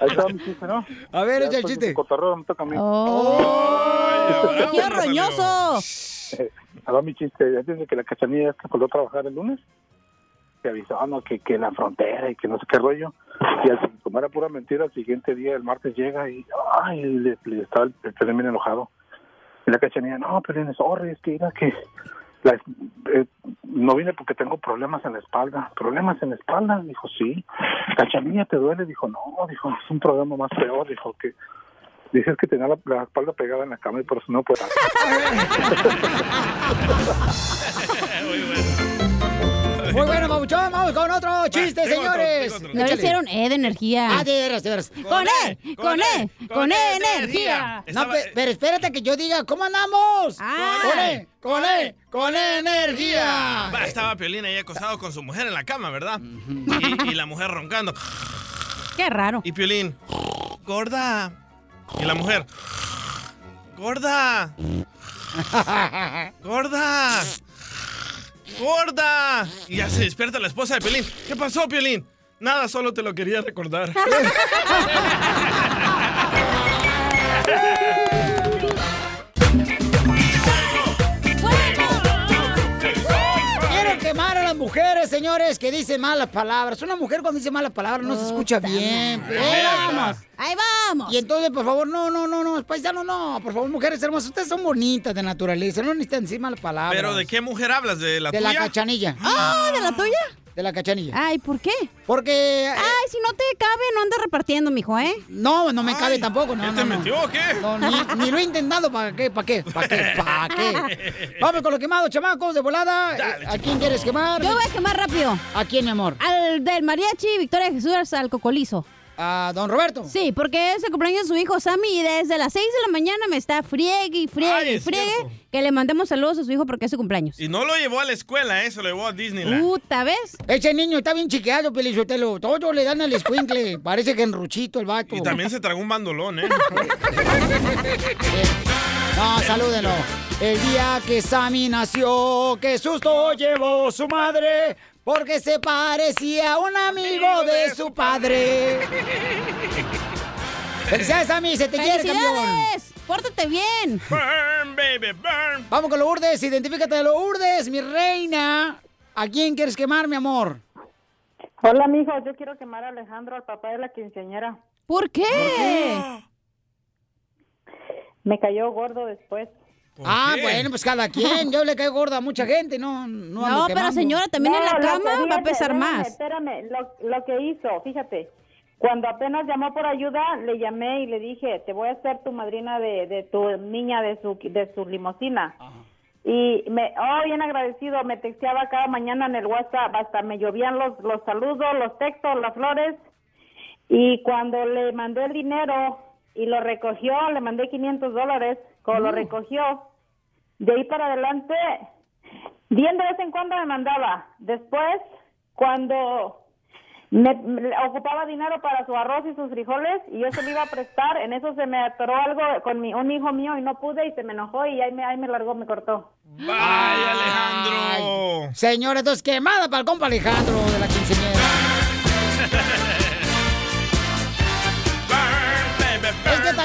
Speaker 22: Ahí está mi chiste, ¿no?
Speaker 2: A ver, echa el
Speaker 22: de
Speaker 2: chiste.
Speaker 22: cotorreo me toca a mí.
Speaker 4: ¡Oh! ¡Qué roñoso!
Speaker 22: Eh, ahí va mi chiste. Ya desde que la cachanilla esta coló a trabajar el lunes, avisó, no, que, que la frontera y que no sé qué rollo. Y al, como era pura mentira, el siguiente día, el martes, llega y, ay, le, estaba el, el enojado. Y la cachanilla, no, Pelín, sorry, es que mira que eh, no vine porque tengo problemas en la espalda. ¿Problemas en la espalda? Dijo, sí. ¿Cachanilla te duele? Dijo, no, dijo, es un problema más peor. Dijo que dices que tenía la, la espalda pegada en la cama y por eso no puedo.
Speaker 2: Muy bueno, Mabuchón. Vamos con otro chiste,
Speaker 4: otro,
Speaker 2: señores.
Speaker 4: tengo otro. No le hicieron E de energía.
Speaker 2: Ah, de veras, de veras.
Speaker 4: Con E, con E, con E energía.
Speaker 2: No, pe- pero espérate que yo diga, ¿cómo andamos?
Speaker 4: Ah.
Speaker 2: Con E, con E, con E energía.
Speaker 3: Va, estaba Piolín ahí acostado con su mujer en la cama, ¿verdad? Y, y la mujer roncando.
Speaker 4: Qué raro.
Speaker 3: Y Piolín, gorda. Y la mujer, gorda. Gorda. Gorda. Y ya se despierta la esposa de Piolín. ¿Qué pasó, Piolín? Nada, solo te lo quería recordar.
Speaker 2: mujeres, señores, que dicen malas palabras. Una mujer cuando dice malas palabras no se escucha bien.
Speaker 4: madre.
Speaker 2: Ahí vamos.
Speaker 4: Ahí vamos.
Speaker 2: Y entonces, por favor, no, no, no, no, paisanos, no. Por favor, mujeres hermosas, ustedes son bonitas de naturaleza. No necesitan decir malas palabras.
Speaker 3: ¿Pero de qué mujer hablas? ¿De la
Speaker 2: de
Speaker 3: tuya?
Speaker 2: la cachanilla.
Speaker 4: Ah, ¿de la tuya?
Speaker 2: De la cachanilla.
Speaker 4: Ay, ¿por qué?
Speaker 2: Porque.
Speaker 4: Ay, si no te repartiendo, mijo, ¿eh?
Speaker 2: No, no me cabe tampoco, no,
Speaker 3: ¿Ya
Speaker 2: no,
Speaker 3: te
Speaker 2: no.
Speaker 3: metió o qué?
Speaker 2: No, ni, ni lo he intentado, ¿para qué? ¿Para qué? ¿Para qué? ¿Para qué? Vamos con los quemados, chamacos, de volada. Eh, ¿A quién quieres quemar?
Speaker 4: Yo voy a quemar rápido.
Speaker 2: ¿A quién, mi amor?
Speaker 4: Al del mariachi Victoria Jesús al cocolizo.
Speaker 2: ¿A don Roberto?
Speaker 4: Sí, porque es el cumpleaños de su hijo Sammy y desde las 6 de la mañana me está friegue y friegue
Speaker 3: Ay,
Speaker 4: y friegue
Speaker 3: cierto.
Speaker 4: que le mandemos saludos a su hijo porque es su cumpleaños.
Speaker 3: Y no lo llevó a la escuela, ¿eh? Se lo llevó a Disneyland.
Speaker 4: Puta, ¿ves?
Speaker 2: Ese niño está bien chiqueado, Pelizotelo. Todo le dan al escuincle. Parece que enruchito el vato.
Speaker 3: Y también se tragó un bandolón, ¿eh?
Speaker 2: No, salúdenlo. El día que Sammy nació, qué susto llevó su madre, porque se parecía a un amigo de su padre. Felicidades, Sammy, se te quiere, campeón.
Speaker 4: ¡Pórtate bien!
Speaker 3: Burn, baby, burn.
Speaker 2: Vamos con Lourdes, identifícate, Lourdes, mi reina. ¿A quién quieres quemar, mi amor?
Speaker 23: Hola, mijo. Yo quiero quemar a Alejandro, al papá de la quinceañera.
Speaker 4: ¿Por qué?
Speaker 23: Me cayó gordo después.
Speaker 2: Ah, bueno, pues cada quien. Yo le caigo gorda a mucha gente, no, no.
Speaker 4: No, pero señora, también en la cama va a
Speaker 23: fíjate,
Speaker 4: pesar
Speaker 23: espérame,
Speaker 4: más.
Speaker 23: Espérame, lo, lo que hizo, fíjate. Cuando apenas llamó por ayuda, le llamé y le dije, te voy a hacer tu madrina de, de tu niña de su, de su limusina. Y me, oh, bien agradecido, me texteaba cada mañana en el WhatsApp, hasta me llovían los, los saludos, los textos, las flores. Y cuando le mandé el dinero y lo recogió, le mandé 500 dólares, cuando lo recogió, de ahí para adelante, bien de vez en cuando me mandaba. Después, cuando me, me ocupaba dinero para su arroz y sus frijoles y yo se lo iba a prestar, en eso se me atoró algo con mi, un hijo mío y no pude y se me enojó y ahí me, ahí me largó, me cortó.
Speaker 3: ¡Vaya, Alejandro!
Speaker 2: Señora, entonces quemada para el compa Alejandro de la quinceañera.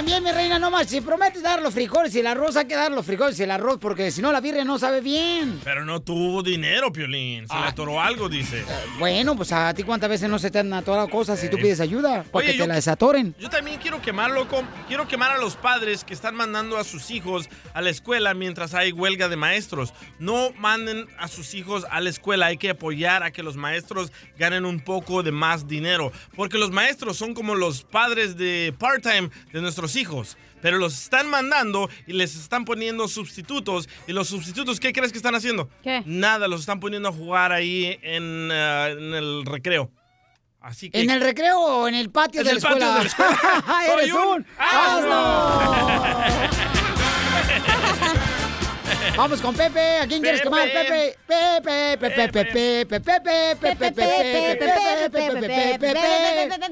Speaker 2: también, mi reina, no más. Si prometes dar los frijoles y el arroz, hay que dar los frijoles y el arroz, porque si no la birria no sabe bien.
Speaker 3: Pero no tuvo dinero, Piolín. Se le atoró algo, dice.
Speaker 2: Bueno, pues a ti cuántas veces no se te han atorado cosas si tú pides ayuda, para
Speaker 3: Oye,
Speaker 2: que te la desatoren.
Speaker 3: Yo también quiero quemarlo, com- quiero quemar a los padres que están mandando a sus hijos a la escuela mientras hay huelga de maestros. No manden a sus hijos a la escuela, hay que apoyar a que los maestros ganen un poco de más dinero, porque los maestros son como los padres de part-time de nuestros hijos. Pero los están mandando y les están poniendo sustitutos. ¿Y los sustitutos qué crees que están haciendo?
Speaker 4: ¿Qué?
Speaker 3: Nada, los están poniendo a jugar ahí en, ah, en el recreo. Así que...
Speaker 2: ¿En el recreo o en el patio,
Speaker 3: En
Speaker 2: de,
Speaker 3: el
Speaker 2: la
Speaker 3: patio de la escuela.
Speaker 2: ¡Eres
Speaker 3: Soy un
Speaker 2: un asno! Vamos con Pepe. ¿A quién quieres quemar? Pepe. Pepe, Pepe, Pepe, Pepe, Pepe, Pepe, Pepe, Pepe,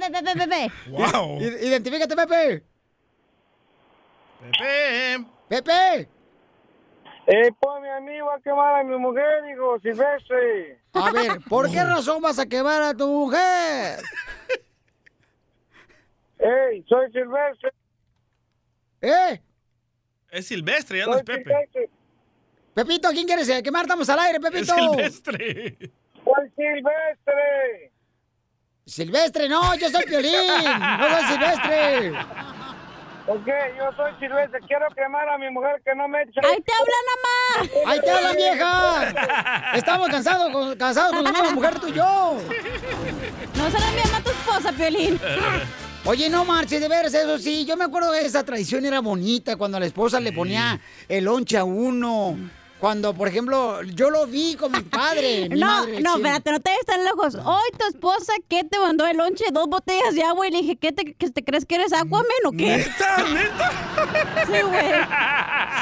Speaker 2: Pepe, Pepe.
Speaker 3: Wow.
Speaker 2: I- Identifícate, Pepe.
Speaker 3: Pepe.
Speaker 2: Pepe.
Speaker 24: Eh, pues mi amigo a quemar a mi mujer, digo, Silvestre.
Speaker 2: A ver, ¿por qué razón vas a quemar a tu mujer?
Speaker 24: Ey, soy Silvestre.
Speaker 2: ¿Eh?
Speaker 3: Es Silvestre, ya no es Pepe.
Speaker 2: Pepito, ¿a quién quieres quemar? Estamos al aire, Pepito.
Speaker 3: Silvestre.
Speaker 24: Soy Silvestre.
Speaker 2: Silvestre, no, yo soy Piolín. No soy Silvestre.
Speaker 24: Ok, yo soy Silvestre. Quiero quemar a mi mujer que no me echa.
Speaker 4: ¡Ahí te hablan, mamá!
Speaker 2: ¡Ahí te hablan, vieja! Estamos cansados con, cansados con la misma mujer tú y yo.
Speaker 4: No se la envían a tu esposa, Piolín.
Speaker 2: Oye, no marches, de veras, eso sí. Yo me acuerdo que esa tradición era bonita cuando la esposa le ponía el lonche a uno. Cuando, por ejemplo, yo lo vi con mi padre. mi
Speaker 4: no,
Speaker 2: madre,
Speaker 4: no,
Speaker 2: sí.
Speaker 4: espérate, no te vayas tan lejos. Hoy tu esposa, ¿qué te mandó el lonche? Dos botellas de agua y le dije, ¿qué te, que te crees que eres Aquaman o qué?
Speaker 3: ¿Neta? ¿Neta?
Speaker 4: Sí, güey.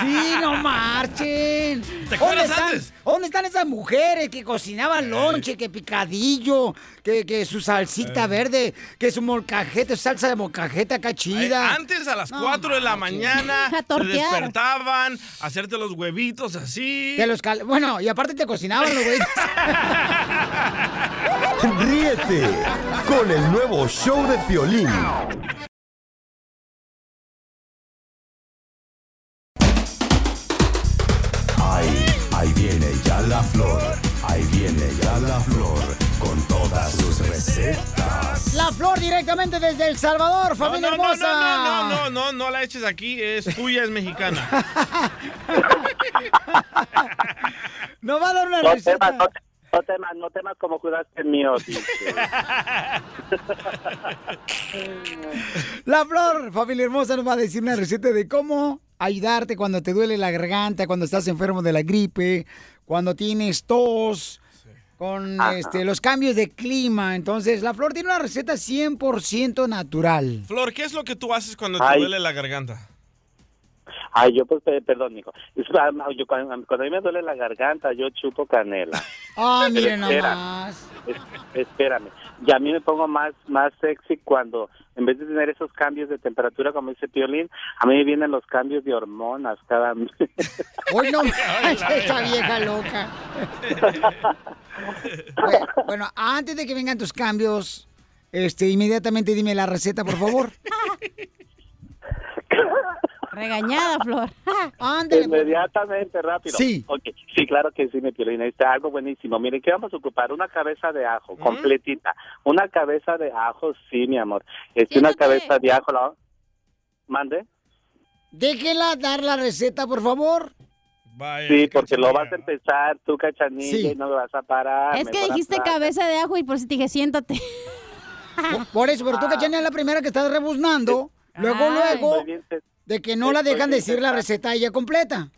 Speaker 2: Sí, no marchen.
Speaker 3: ¿Te acuerdas
Speaker 2: ¿Dónde están,
Speaker 3: antes?
Speaker 2: ¿Dónde están esas mujeres que cocinaban lonche, que picadillo, que, que su salsita verde, que su molcajete, salsa de molcajete acá chida?
Speaker 3: Ay, Antes a las
Speaker 2: No
Speaker 3: 4 de la mañana
Speaker 2: A
Speaker 3: se
Speaker 2: tortear.
Speaker 3: despertaban, a hacerte los huevitos así.
Speaker 2: Te los cal- Bueno, y aparte te cocinaban los güeyes.
Speaker 18: Ríete con el nuevo show de Piolín. La flor
Speaker 2: directamente desde El Salvador,
Speaker 3: No,
Speaker 2: familia
Speaker 3: no, no,
Speaker 2: hermosa.
Speaker 3: no, no, no, no, no la eches aquí, es tuya, es mexicana.
Speaker 2: Nos va a dar una
Speaker 25: No
Speaker 2: receta.
Speaker 25: temas, no, te- no temas, no temas como cuidaste el mío.
Speaker 2: La flor, familia hermosa, nos va a decir una receta de cómo ayudarte cuando te duele la garganta, cuando estás enfermo de la gripe, cuando tienes tos, con
Speaker 25: Ajá.
Speaker 2: este, los cambios de clima. Entonces, la flor tiene una receta 100% natural.
Speaker 3: Flor, ¿qué es lo que tú haces cuando te duele la garganta?
Speaker 25: Ay, yo pues, pe- perdón, hijo. Es- ah, yo cuando, cuando a mí me duele la garganta, yo chupo canela.
Speaker 2: Ah,
Speaker 25: Pero
Speaker 2: miren nomás.
Speaker 25: Es- espérame. Y a mí me pongo más más sexy cuando, en vez de tener esos cambios de temperatura, como dice Piolín, a mí me vienen los cambios de hormonas cada mes.
Speaker 2: Hoy no esta vieja loca. Bueno, bueno, antes de que vengan tus cambios, este, inmediatamente dime la receta, por favor.
Speaker 4: Regañada, Flor.
Speaker 2: Ándale.
Speaker 25: Inmediatamente, rápido.
Speaker 2: Sí.
Speaker 25: Sí, claro que sí, mi Piolín. Está algo buenísimo. Miren, ¿qué vamos a ocupar? Una cabeza de ajo, completita. Una cabeza de ajo, sí, mi amor. Es una cabeza de ajo. ¿la... ¿Mande?
Speaker 2: Déjela dar la receta, por favor.
Speaker 25: Sí, porque lo vas a empezar tú, cachanilla,
Speaker 2: Sí.
Speaker 25: y no lo vas a parar.
Speaker 4: Es que dijiste cabeza de ajo y por eso te dije, siéntate.
Speaker 2: Por- eso, pero tú, Cachana, es la primera que estás rebuznando. Luego,
Speaker 4: Ay.
Speaker 2: luego, de que no la dejan decir la receta ella completa.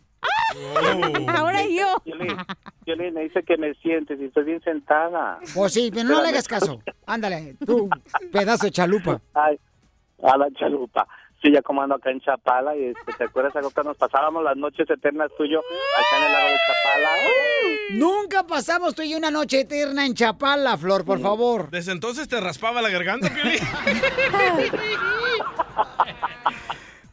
Speaker 4: Ahora yo.
Speaker 25: Piolín, me dice que me sientes y estoy bien sentada.
Speaker 2: Pues sí, pero no le hagas caso. Ándale, tú, pedazo de chalupa.
Speaker 25: Ay, a la chalupa. Sí, ya como ando acá en Chapala y este, ¿te acuerdas algo que nos pasábamos las noches eternas tuyo acá en el lago de Chapala?
Speaker 2: Nunca pasamos tú y yo una noche eterna en Chapala, Flor, por favor.
Speaker 3: ¿Desde entonces te raspaba la garganta?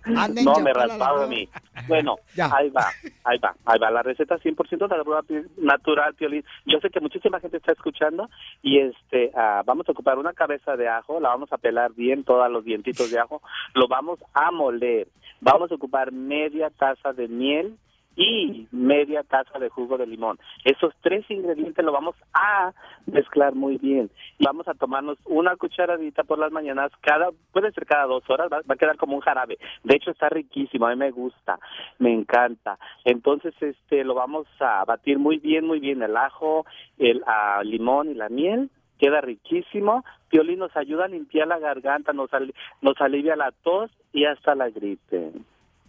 Speaker 25: No, me raspaba a mí. Bueno,
Speaker 2: Ya.
Speaker 25: ahí va, ahí va, ahí va. La receta 100% natural, natural, Piolín. Yo sé que muchísima gente está escuchando y este, ah, vamos a ocupar una cabeza de ajo, la vamos a pelar bien, todos los dientitos de ajo, lo vamos a moler. Vamos a ocupar media taza de miel y media taza de jugo de limón. Esos tres ingredientes lo vamos a mezclar muy bien. Vamos a tomarnos una cucharadita por las mañanas, cada puede ser cada dos horas, va, va a quedar como un jarabe. De hecho está riquísimo, a mí me gusta, me encanta. Entonces este lo vamos a batir muy bien, muy bien el ajo, el ah, limón y la miel. Queda riquísimo. Piolín nos ayuda a limpiar la garganta, nos, ali- nos alivia la tos y hasta la gripe.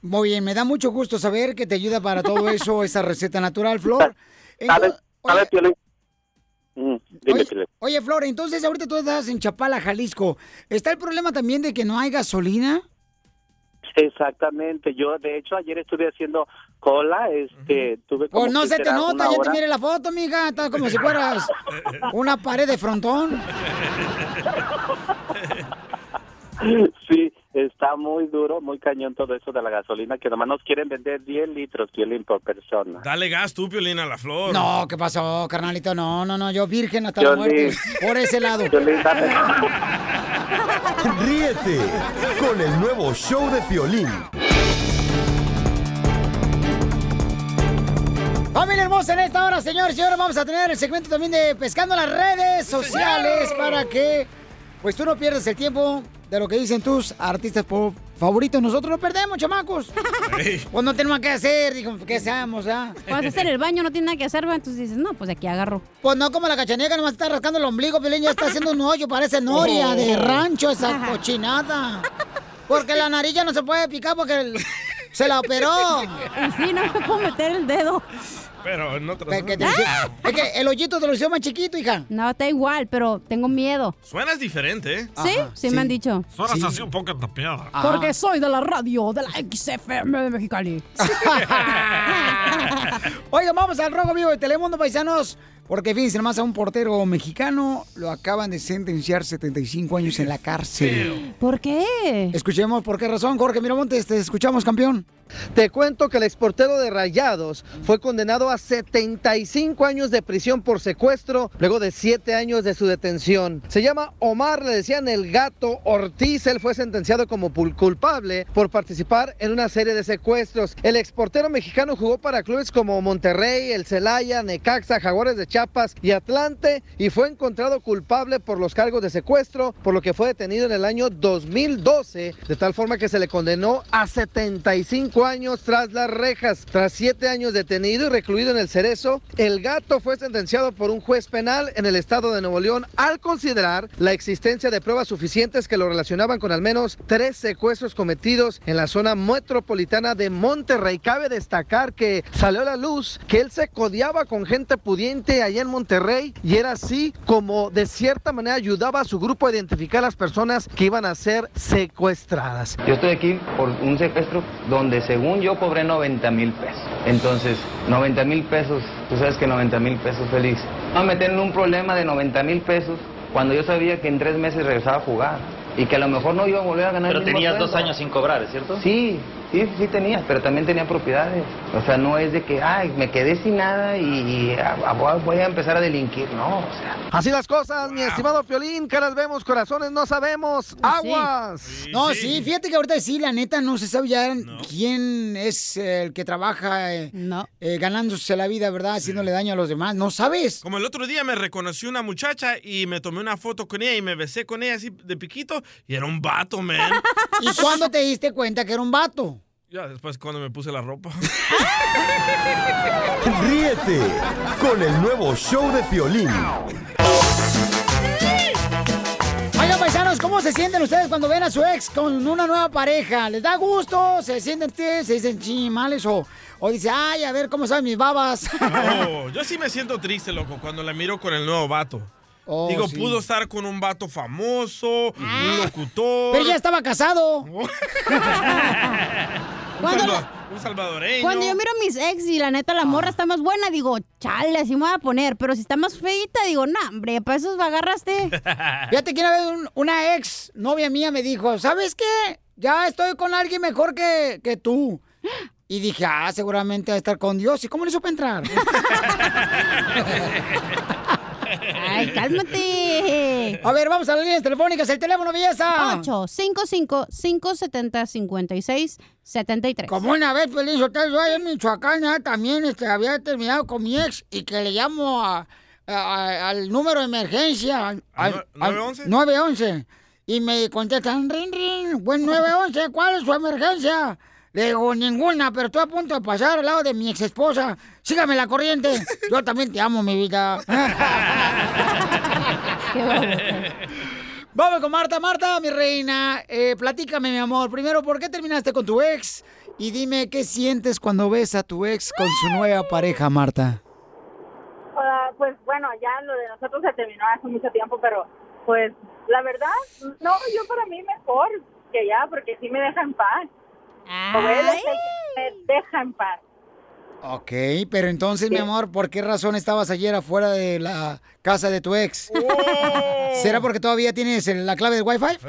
Speaker 2: Muy bien, me da mucho gusto saber que te ayuda para todo eso, esa receta natural, Flor.
Speaker 25: ¿Sabe, sabe? Mm, dime, Piolín.
Speaker 2: Oye, Flor, entonces ahorita tú estás en Chapala, Jalisco. ¿Está el problema también de que no hay gasolina?
Speaker 25: Exactamente, yo de hecho ayer estuve haciendo cola, este, tuve como
Speaker 2: Pues no
Speaker 25: que
Speaker 2: se te nota, ya te mire la foto, mija. Está como si fueras una pared de frontón.
Speaker 25: Sí, está muy duro, muy cañón todo eso de la gasolina, que nomás nos quieren vender 10 litros, Piolín, por persona.
Speaker 3: Dale gas tú, Piolín, a la flor.
Speaker 2: No, ¿qué pasó, carnalito? No, no, no, yo virgen hasta
Speaker 18: Yo
Speaker 2: la muerte. Por ese lado.
Speaker 18: Ríete con el nuevo show de Piolín.
Speaker 2: Familia hermosa, en esta hora, señores y ahora vamos a tener el segmento también de Pescando las redes sociales para que pues tú no pierdas el tiempo de lo que dicen tus artistas pop favoritos. Nosotros no perdemos, chamacos. Pues no tenemos que hacer, dijo, ¿qué hacemos, ah?
Speaker 4: Cuando estás en el baño no tiene nada que hacer, ¿verdad? entonces dices, no, pues de aquí agarro.
Speaker 2: Pues no como la cachanega, nomás está rascando el ombligo, Pelín ya está haciendo un hoyo, parece noria de
Speaker 4: Oh.
Speaker 2: rancho esa cochinada. Porque la nariz ya no se puede picar porque el- se la operó.
Speaker 4: Y sí, no me puedo meter el dedo.
Speaker 3: Pero no te
Speaker 2: Es que, te es que el hoyito te lo hizo más chiquito, hija.
Speaker 4: No, está igual, pero tengo miedo.
Speaker 3: Suenas diferente, ¿eh?
Speaker 4: ¿Sí? Sí, me han dicho.
Speaker 3: Suenas así un poco tapiada.
Speaker 4: Porque soy de la radio, de la XFM de Mexicali.
Speaker 2: Oigan, vamos al rojo vivo de Telemundo, paisanos. Porque fíjense nomás a un portero mexicano lo acaban de sentenciar 75 años en la cárcel.
Speaker 4: ¿Por qué?
Speaker 2: Escuchemos por qué razón, Jorge Miramontes, te escuchamos, campeón.
Speaker 5: Te cuento que el exportero de Rayados fue condenado a 75 años de prisión por secuestro luego de 7 años de su detención. Se llama Omar, le decían el gato Ortiz. Él fue sentenciado como culpable por participar en una serie de secuestros. El exportero mexicano jugó para clubes como Monterrey, el Celaya, Necaxa, Jaguares de Chiapas y Atlante y fue encontrado culpable por los cargos de secuestro, por lo que fue detenido en el año 2012, de tal forma que se le condenó a 75 años tras las rejas. Tras 7 años detenido y recluido en el Cerezo, el gato fue sentenciado por un juez penal en el estado de Nuevo León al considerar la existencia de pruebas suficientes que lo relacionaban con al menos tres secuestros cometidos en la zona metropolitana de Monterrey. Cabe destacar que salió a la luz que él se codiaba con gente pudiente allá en Monterrey y era así como de cierta manera ayudaba a su grupo a identificar a las personas que iban a ser secuestradas.
Speaker 10: Yo estoy aquí por un secuestro donde según yo cobré 90 mil pesos. Entonces, 90 mil pesos, tú sabes que 90 mil pesos feliz. No me meter en un problema de 90 mil pesos cuando yo sabía que en tres meses regresaba a jugar y que a lo mejor no iba a volver a ganar
Speaker 26: Pero
Speaker 10: el mismo
Speaker 26: tenías
Speaker 10: sueldo.
Speaker 26: dos años sin cobrar, ¿es cierto?
Speaker 10: Sí, sí, sí tenía, pero también tenía propiedades. O sea, no es de que, ay, me quedé sin nada y, voy a empezar a delinquir. No, o sea,
Speaker 5: Así las cosas, mi estimado Piolín, caras vemos, corazones no sabemos, aguas.
Speaker 2: No, sí. fíjate que ahorita sí, la neta, no se sabe ya quién es el que trabaja eh, eh, ganándose la vida, ¿verdad? Haciéndole daño a los demás. No sabes.
Speaker 3: Como el otro día me reconoció una muchacha y me tomé una foto con ella y me besé con ella así de piquito y era un vato, man.
Speaker 2: ¿Y cuándo te diste cuenta que era un vato?
Speaker 3: Ya después cuando me puse la ropa.
Speaker 18: Ríete con el nuevo show de Piolín.
Speaker 2: Oigan, paisanos, ¿cómo se sienten ustedes cuando ven a su ex con una nueva pareja? ¿Les da gusto? ¿Se sienten ustedes? ¿Se dicen chimales? O, o dice, ay, a ver cómo saben mis babas?
Speaker 3: No, yo sí me siento triste, loco, cuando la miro con el nuevo vato.
Speaker 2: Oh,
Speaker 3: Digo,
Speaker 2: sí.
Speaker 3: pudo estar con un vato famoso, un locutor.
Speaker 2: Pero ya estaba casado.
Speaker 3: un, un salvadoreño.
Speaker 4: Cuando yo miro a mis ex y la neta la morra está más buena, digo, chale, así me voy a poner. Pero si está más feita, digo, no, hombre, para eso agarraste.
Speaker 2: Fíjate que una vez un- una ex novia mía me dijo, ¿sabes qué? ya estoy con alguien mejor que, que tú. Y dije, ah, seguramente va a estar con Dios. ¿Y cómo le supe entrar?
Speaker 4: Ay, cálmate.
Speaker 2: A ver, vamos a las líneas telefónicas. El teléfono, belleza.
Speaker 4: 855-570-5673.
Speaker 2: Como una vez, Pelín Sotelo, yo allá en Michoacán ya también este, había terminado con mi ex y que le llamo a- a- al número de emergencia. Al, al- al-
Speaker 3: 911?
Speaker 2: 911. Y me contestan, rin, rin, buen 911, ¿cuál es su emergencia? Le digo, ninguna, pero estoy a punto de pasar al lado de mi ex esposa. Sígame la corriente. Yo también te amo, mi vida. Vamos con Marta. Marta, mi reina, eh, platícame, mi amor. Primero, ¿por qué terminaste con tu ex? Y dime, ¿qué sientes cuando ves a tu ex con su nueva pareja, Marta?
Speaker 23: Pues bueno, ya lo de nosotros se terminó hace mucho tiempo, pero pues la verdad, no, yo para mí mejor que ya, porque sí me deja en paz. O él es el que me deja en paz.
Speaker 2: Ok, pero entonces, mi amor, ¿por qué razón estabas ayer afuera de la casa de tu ex? ¿Será porque todavía tienes la clave del Wi-Fi?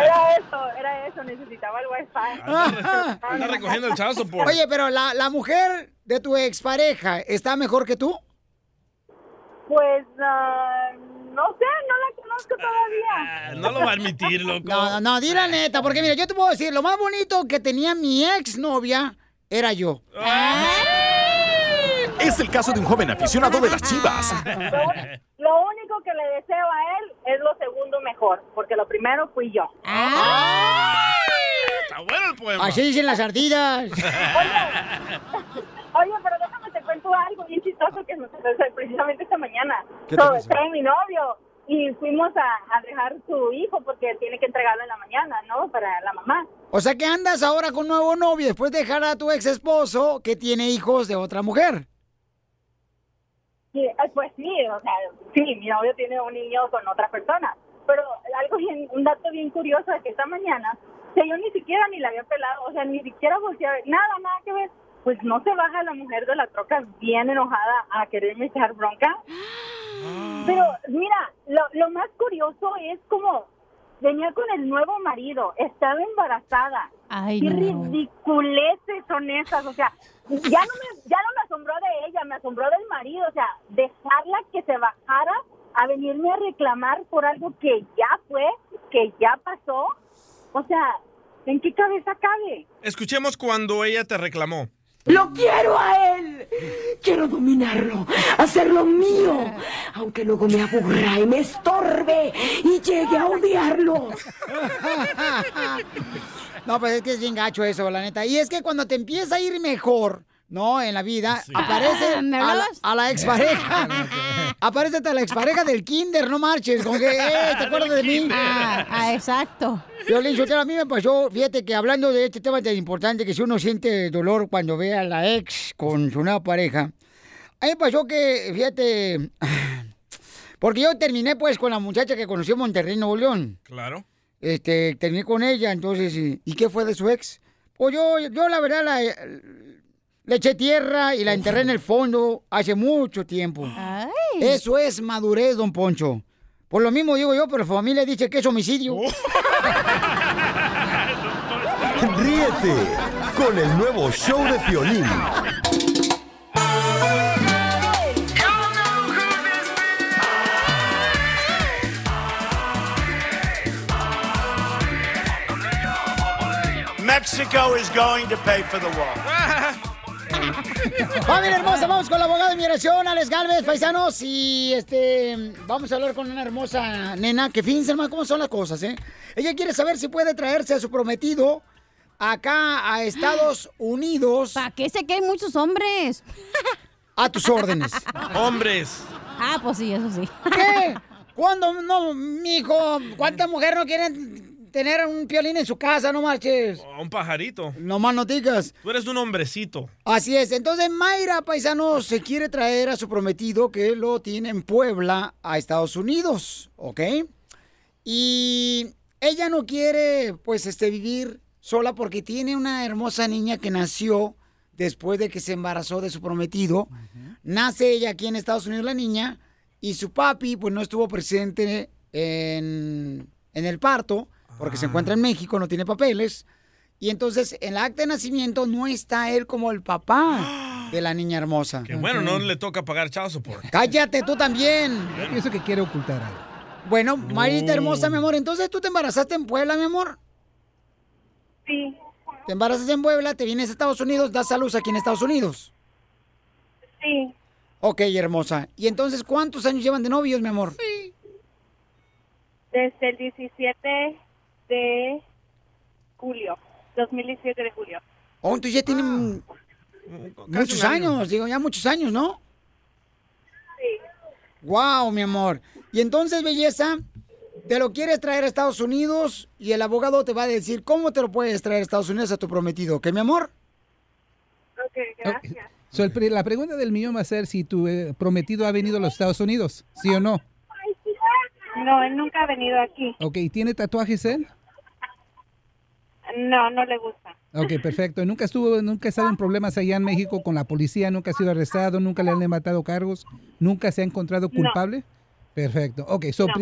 Speaker 23: Era eso, era eso, necesitaba el wifi.
Speaker 3: Anda recogiendo el chazo por.
Speaker 2: Oye, pero la, la mujer de tu expareja está mejor que tú?
Speaker 23: Pues ah, no sé, no la conozco todavía.
Speaker 3: No lo va a admitir, loco.
Speaker 2: No, no, no, di la neta, porque mira, yo te puedo decir, lo más bonito que tenía mi exnovia era yo.
Speaker 26: Es el caso de un joven aficionado de las chivas.
Speaker 23: Lo único que le deseo a él es lo segundo mejor, porque lo primero fui yo.
Speaker 3: Está bueno el poema.
Speaker 2: Así dicen las ardillas.
Speaker 23: Oye, pero algo bien chistoso que pasó precisamente esta mañana.
Speaker 2: ¿Qué te
Speaker 23: So,
Speaker 2: pasó?
Speaker 23: trae mi novio y fuimos a, a dejar su hijo porque tiene que entregarlo en la mañana, ¿no? Para la mamá.
Speaker 2: O sea que andas ahora con un nuevo novio después de dejar a tu ex esposo que tiene hijos de otra mujer.
Speaker 23: Sí, eh, pues sí, o sea, sí, mi novio tiene un niño con otra persona. Pero algo bien, un dato bien curioso es que esta mañana, o sea, yo ni siquiera ni la había pelado, o sea, ni siquiera volteé a ver, nada, nada que ver. Pues no se baja la mujer de la troca bien enojada a quererme echar bronca. Pero mira, lo, lo más curioso es como venía con el nuevo marido, estaba embarazada.
Speaker 4: Ay,
Speaker 23: Qué
Speaker 4: no.
Speaker 23: ridiculeces son esas, o sea, ya no me ya no me asombró de ella, me asombró del marido, o sea, dejarla que se bajara a venirme a reclamar por algo que ya fue, que ya pasó. O sea, ¿en qué cabeza cabe?
Speaker 3: Escuchemos cuando ella te reclamó.
Speaker 27: Lo quiero a él. Quiero dominarlo, hacerlo mío, aunque luego me aburra y me estorbe y llegue a odiarlo.
Speaker 2: No, pues es que es bien gacho eso, la neta. Y es que cuando te empieza a ir mejor, ¿no? En la vida, aparece
Speaker 4: Ah, ¿me
Speaker 2: a la, a la expareja. aparece hasta la expareja del kinder, no marches. Con que, "Eh, ¿te acuerdas de mí?
Speaker 4: Ah, ah, exacto.
Speaker 2: Violín Sotelo, a mí me pasó, fíjate que hablando de este tema tan importante, que si uno siente dolor cuando ve a la ex con su nueva pareja, a mí me pasó que, fíjate, porque yo terminé pues con la muchacha que conocí en Monterrey, Nuevo León.
Speaker 3: Claro.
Speaker 2: Este, terminé con ella, entonces, ¿y, y qué fue de su ex? Pues yo, yo la verdad la, le eché tierra y la enterré en el fondo hace mucho tiempo. Eso es madurez, don Poncho. Por lo mismo digo yo, pero la familia dice que es homicidio.
Speaker 18: Ríete con el nuevo show de Piolín.
Speaker 28: Mexico is going to pay for the wall.
Speaker 2: Familia hermosa, vamos con la abogada de migración, Alex Galvez, paisanos, y este, vamos a hablar con una hermosa nena, que fíjense hermano cómo son las cosas, ¿eh? Ella quiere saber si puede traerse a su prometido acá a Estados Unidos.
Speaker 4: ¿Para qué sé que hay muchos hombres?
Speaker 2: A tus órdenes.
Speaker 3: Hombres.
Speaker 4: Ah, pues sí, eso sí.
Speaker 2: ¿Qué? ¿Cuándo no, mijo? ¿Cuántas mujeres no quieren tener un piolín en su casa? No marches.
Speaker 3: A un pajarito.
Speaker 2: No más no digas.
Speaker 3: Tú eres un hombrecito.
Speaker 2: Así es. Entonces, Mayra Paisano se quiere traer a su prometido que lo tiene en Puebla a Estados Unidos, ¿ok? Y ella no quiere, pues, este, vivir sola porque tiene una hermosa niña que nació después de que se embarazó de su prometido. Nace ella aquí en Estados Unidos, la niña, y su papi, pues, no estuvo presente en, en el parto. Porque se encuentra en México, no tiene papeles. Y entonces en la acta de nacimiento no está él como el papá de la niña hermosa.
Speaker 3: Que bueno, no le toca pagar chao support.
Speaker 2: Cállate tú también.
Speaker 29: Yo pienso que quiere ocultar algo.
Speaker 2: Bueno, Marita hermosa, mi amor, entonces tú te embarazaste en Puebla, mi amor.
Speaker 23: Sí.
Speaker 2: Te embarazas en Puebla, te vienes a Estados Unidos, das a luz aquí en Estados Unidos.
Speaker 23: Sí.
Speaker 2: Ok, hermosa. ¿Y entonces cuántos años llevan de novios, mi amor?
Speaker 23: Desde el 17 de julio. 2017 de julio.
Speaker 2: Oh, entonces ya tienen muchos
Speaker 23: un año.
Speaker 2: años, digo, ya muchos años, ¿no?
Speaker 23: Sí.
Speaker 2: Wow, mi amor. Y entonces, belleza, te lo quieres traer a Estados Unidos y el abogado te va a decir cómo te lo puedes traer a Estados Unidos a tu prometido, ¿ok, mi amor?
Speaker 23: Ok, gracias.
Speaker 29: So, el pre- la pregunta del millón va a ser si tu eh, prometido ha venido a los Estados Unidos, ¿sí o no?
Speaker 23: No, él nunca ha venido aquí.
Speaker 29: Ok, ¿tiene tatuajes él?
Speaker 23: No, no le gusta.
Speaker 29: Ok, perfecto. ¿Nunca estuvo, nunca ha estado en problemas allá en México con la policía? ¿Nunca ha sido arrestado? ¿Nunca le han levantado cargos? ¿Nunca se ha encontrado culpable? Perfecto. Ok, so,
Speaker 23: No.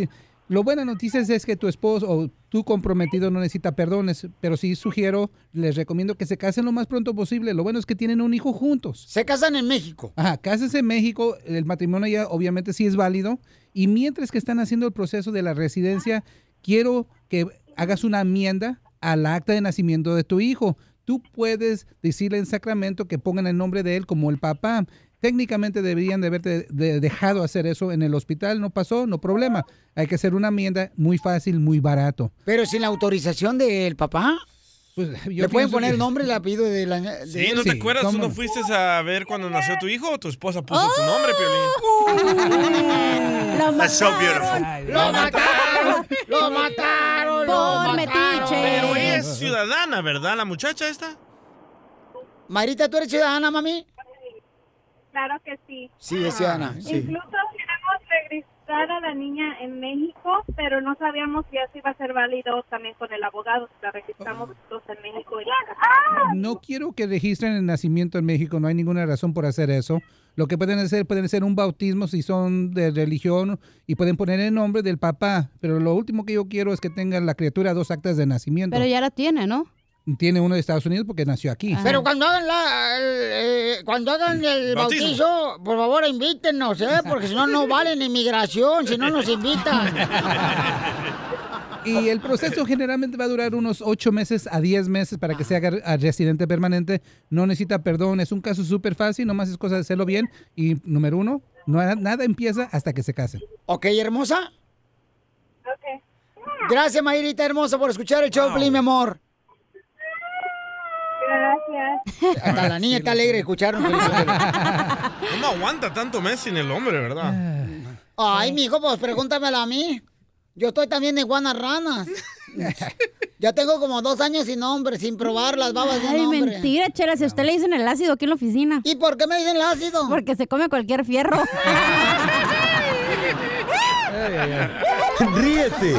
Speaker 29: lo buena noticia es que tu esposo o tu comprometido no necesita perdones, pero sí sugiero, les recomiendo que se casen lo más pronto posible. Lo bueno es que tienen un hijo juntos.
Speaker 2: Se casan en México.
Speaker 29: Ajá, cásense en México, el matrimonio ya obviamente sí es válido. Y mientras que están haciendo el proceso de la residencia, quiero que hagas una enmienda al acta de nacimiento de tu hijo. Tú puedes decirle en Sacramento que pongan el nombre de él como el papá. Técnicamente deberían de haberte de- dejado hacer eso en el hospital, no pasó, no problema. Hay que hacer una enmienda muy fácil, muy barato.
Speaker 2: Pero sin la autorización del papá.
Speaker 29: Pues, yo
Speaker 2: ¿Le pueden poner
Speaker 29: que-
Speaker 2: el nombre y el apellido de la de
Speaker 3: Sí? ¿no te acuerdas? ¿Tú
Speaker 2: ¿Cómo
Speaker 3: no fuiste a ver cuando nació tu hijo o tu esposa puso tu nombre, Piolín?
Speaker 23: Lo
Speaker 28: That's so beautiful.
Speaker 2: ¡Lo mataron! ¡Lo mataron! ¡Lo
Speaker 4: Por metiche.
Speaker 3: Pero ella es ciudadana, ¿verdad? La muchacha esta.
Speaker 2: Marita, ¿tú eres ciudadana, mami?
Speaker 23: Claro que sí.
Speaker 2: Sí, es ciudadana, sí.
Speaker 23: Incluso queremos registrar a la niña en México, pero no sabíamos si así va a ser válido también con el abogado, si la registramos nosotros en México.
Speaker 29: No quiero que registren el nacimiento en México, no hay ninguna razón por hacer eso. Lo que pueden hacer, pueden hacer un bautismo si son de religión y pueden poner el nombre del papá, pero lo último que yo quiero es que tenga la criatura dos actas de nacimiento.
Speaker 4: Pero ya la tiene, ¿no?
Speaker 29: Tiene uno de Estados Unidos porque nació aquí.
Speaker 2: Pero cuando hagan la, el, eh, cuando hagan el bautizo, por favor invítenos, ¿eh? Porque si no, no valen inmigración, si no nos invitan.
Speaker 29: Y el proceso generalmente va a durar unos 8 meses a 10 meses para que se haga a residente permanente. No necesita perdón, es un caso súper fácil, nomás es cosa de hacerlo bien. Y número uno, no, nada empieza hasta que se casen.
Speaker 2: ¿Ok, hermosa? Gracias, Mayrita hermosa, por escuchar el show, Pelín, mi amor.
Speaker 23: Gracias.
Speaker 2: Hasta la niña está alegre de escucharnos.
Speaker 3: ¿Cómo aguanta tanto mes sin el hombre, verdad?
Speaker 2: Ay, mijo, pues pregúntamelo a mí. Yo estoy también de guanas ranas. Ya tengo como dos años sin nombre, sin probar las babas de
Speaker 4: Ay,
Speaker 2: nombre.
Speaker 4: mentira, chela. Si a usted le dicen el ácido aquí en la oficina.
Speaker 2: ¿Y por qué me dicen el ácido?
Speaker 4: Porque se come cualquier fierro.
Speaker 18: Ríete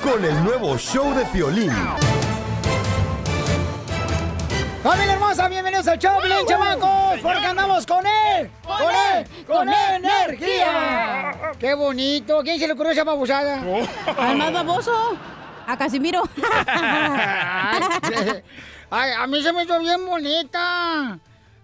Speaker 18: con el nuevo show de Piolín.
Speaker 2: ¡Familia hermosa! ¡Bienvenidos al show, Pelín, chamacos! Porque andamos con él, con él, con energía. ¡Qué bonito! ¿Quién se le ocurrió esa babosada?
Speaker 4: Al más baboso. A Casimiro.
Speaker 2: Ay, a mí se me hizo bien bonita.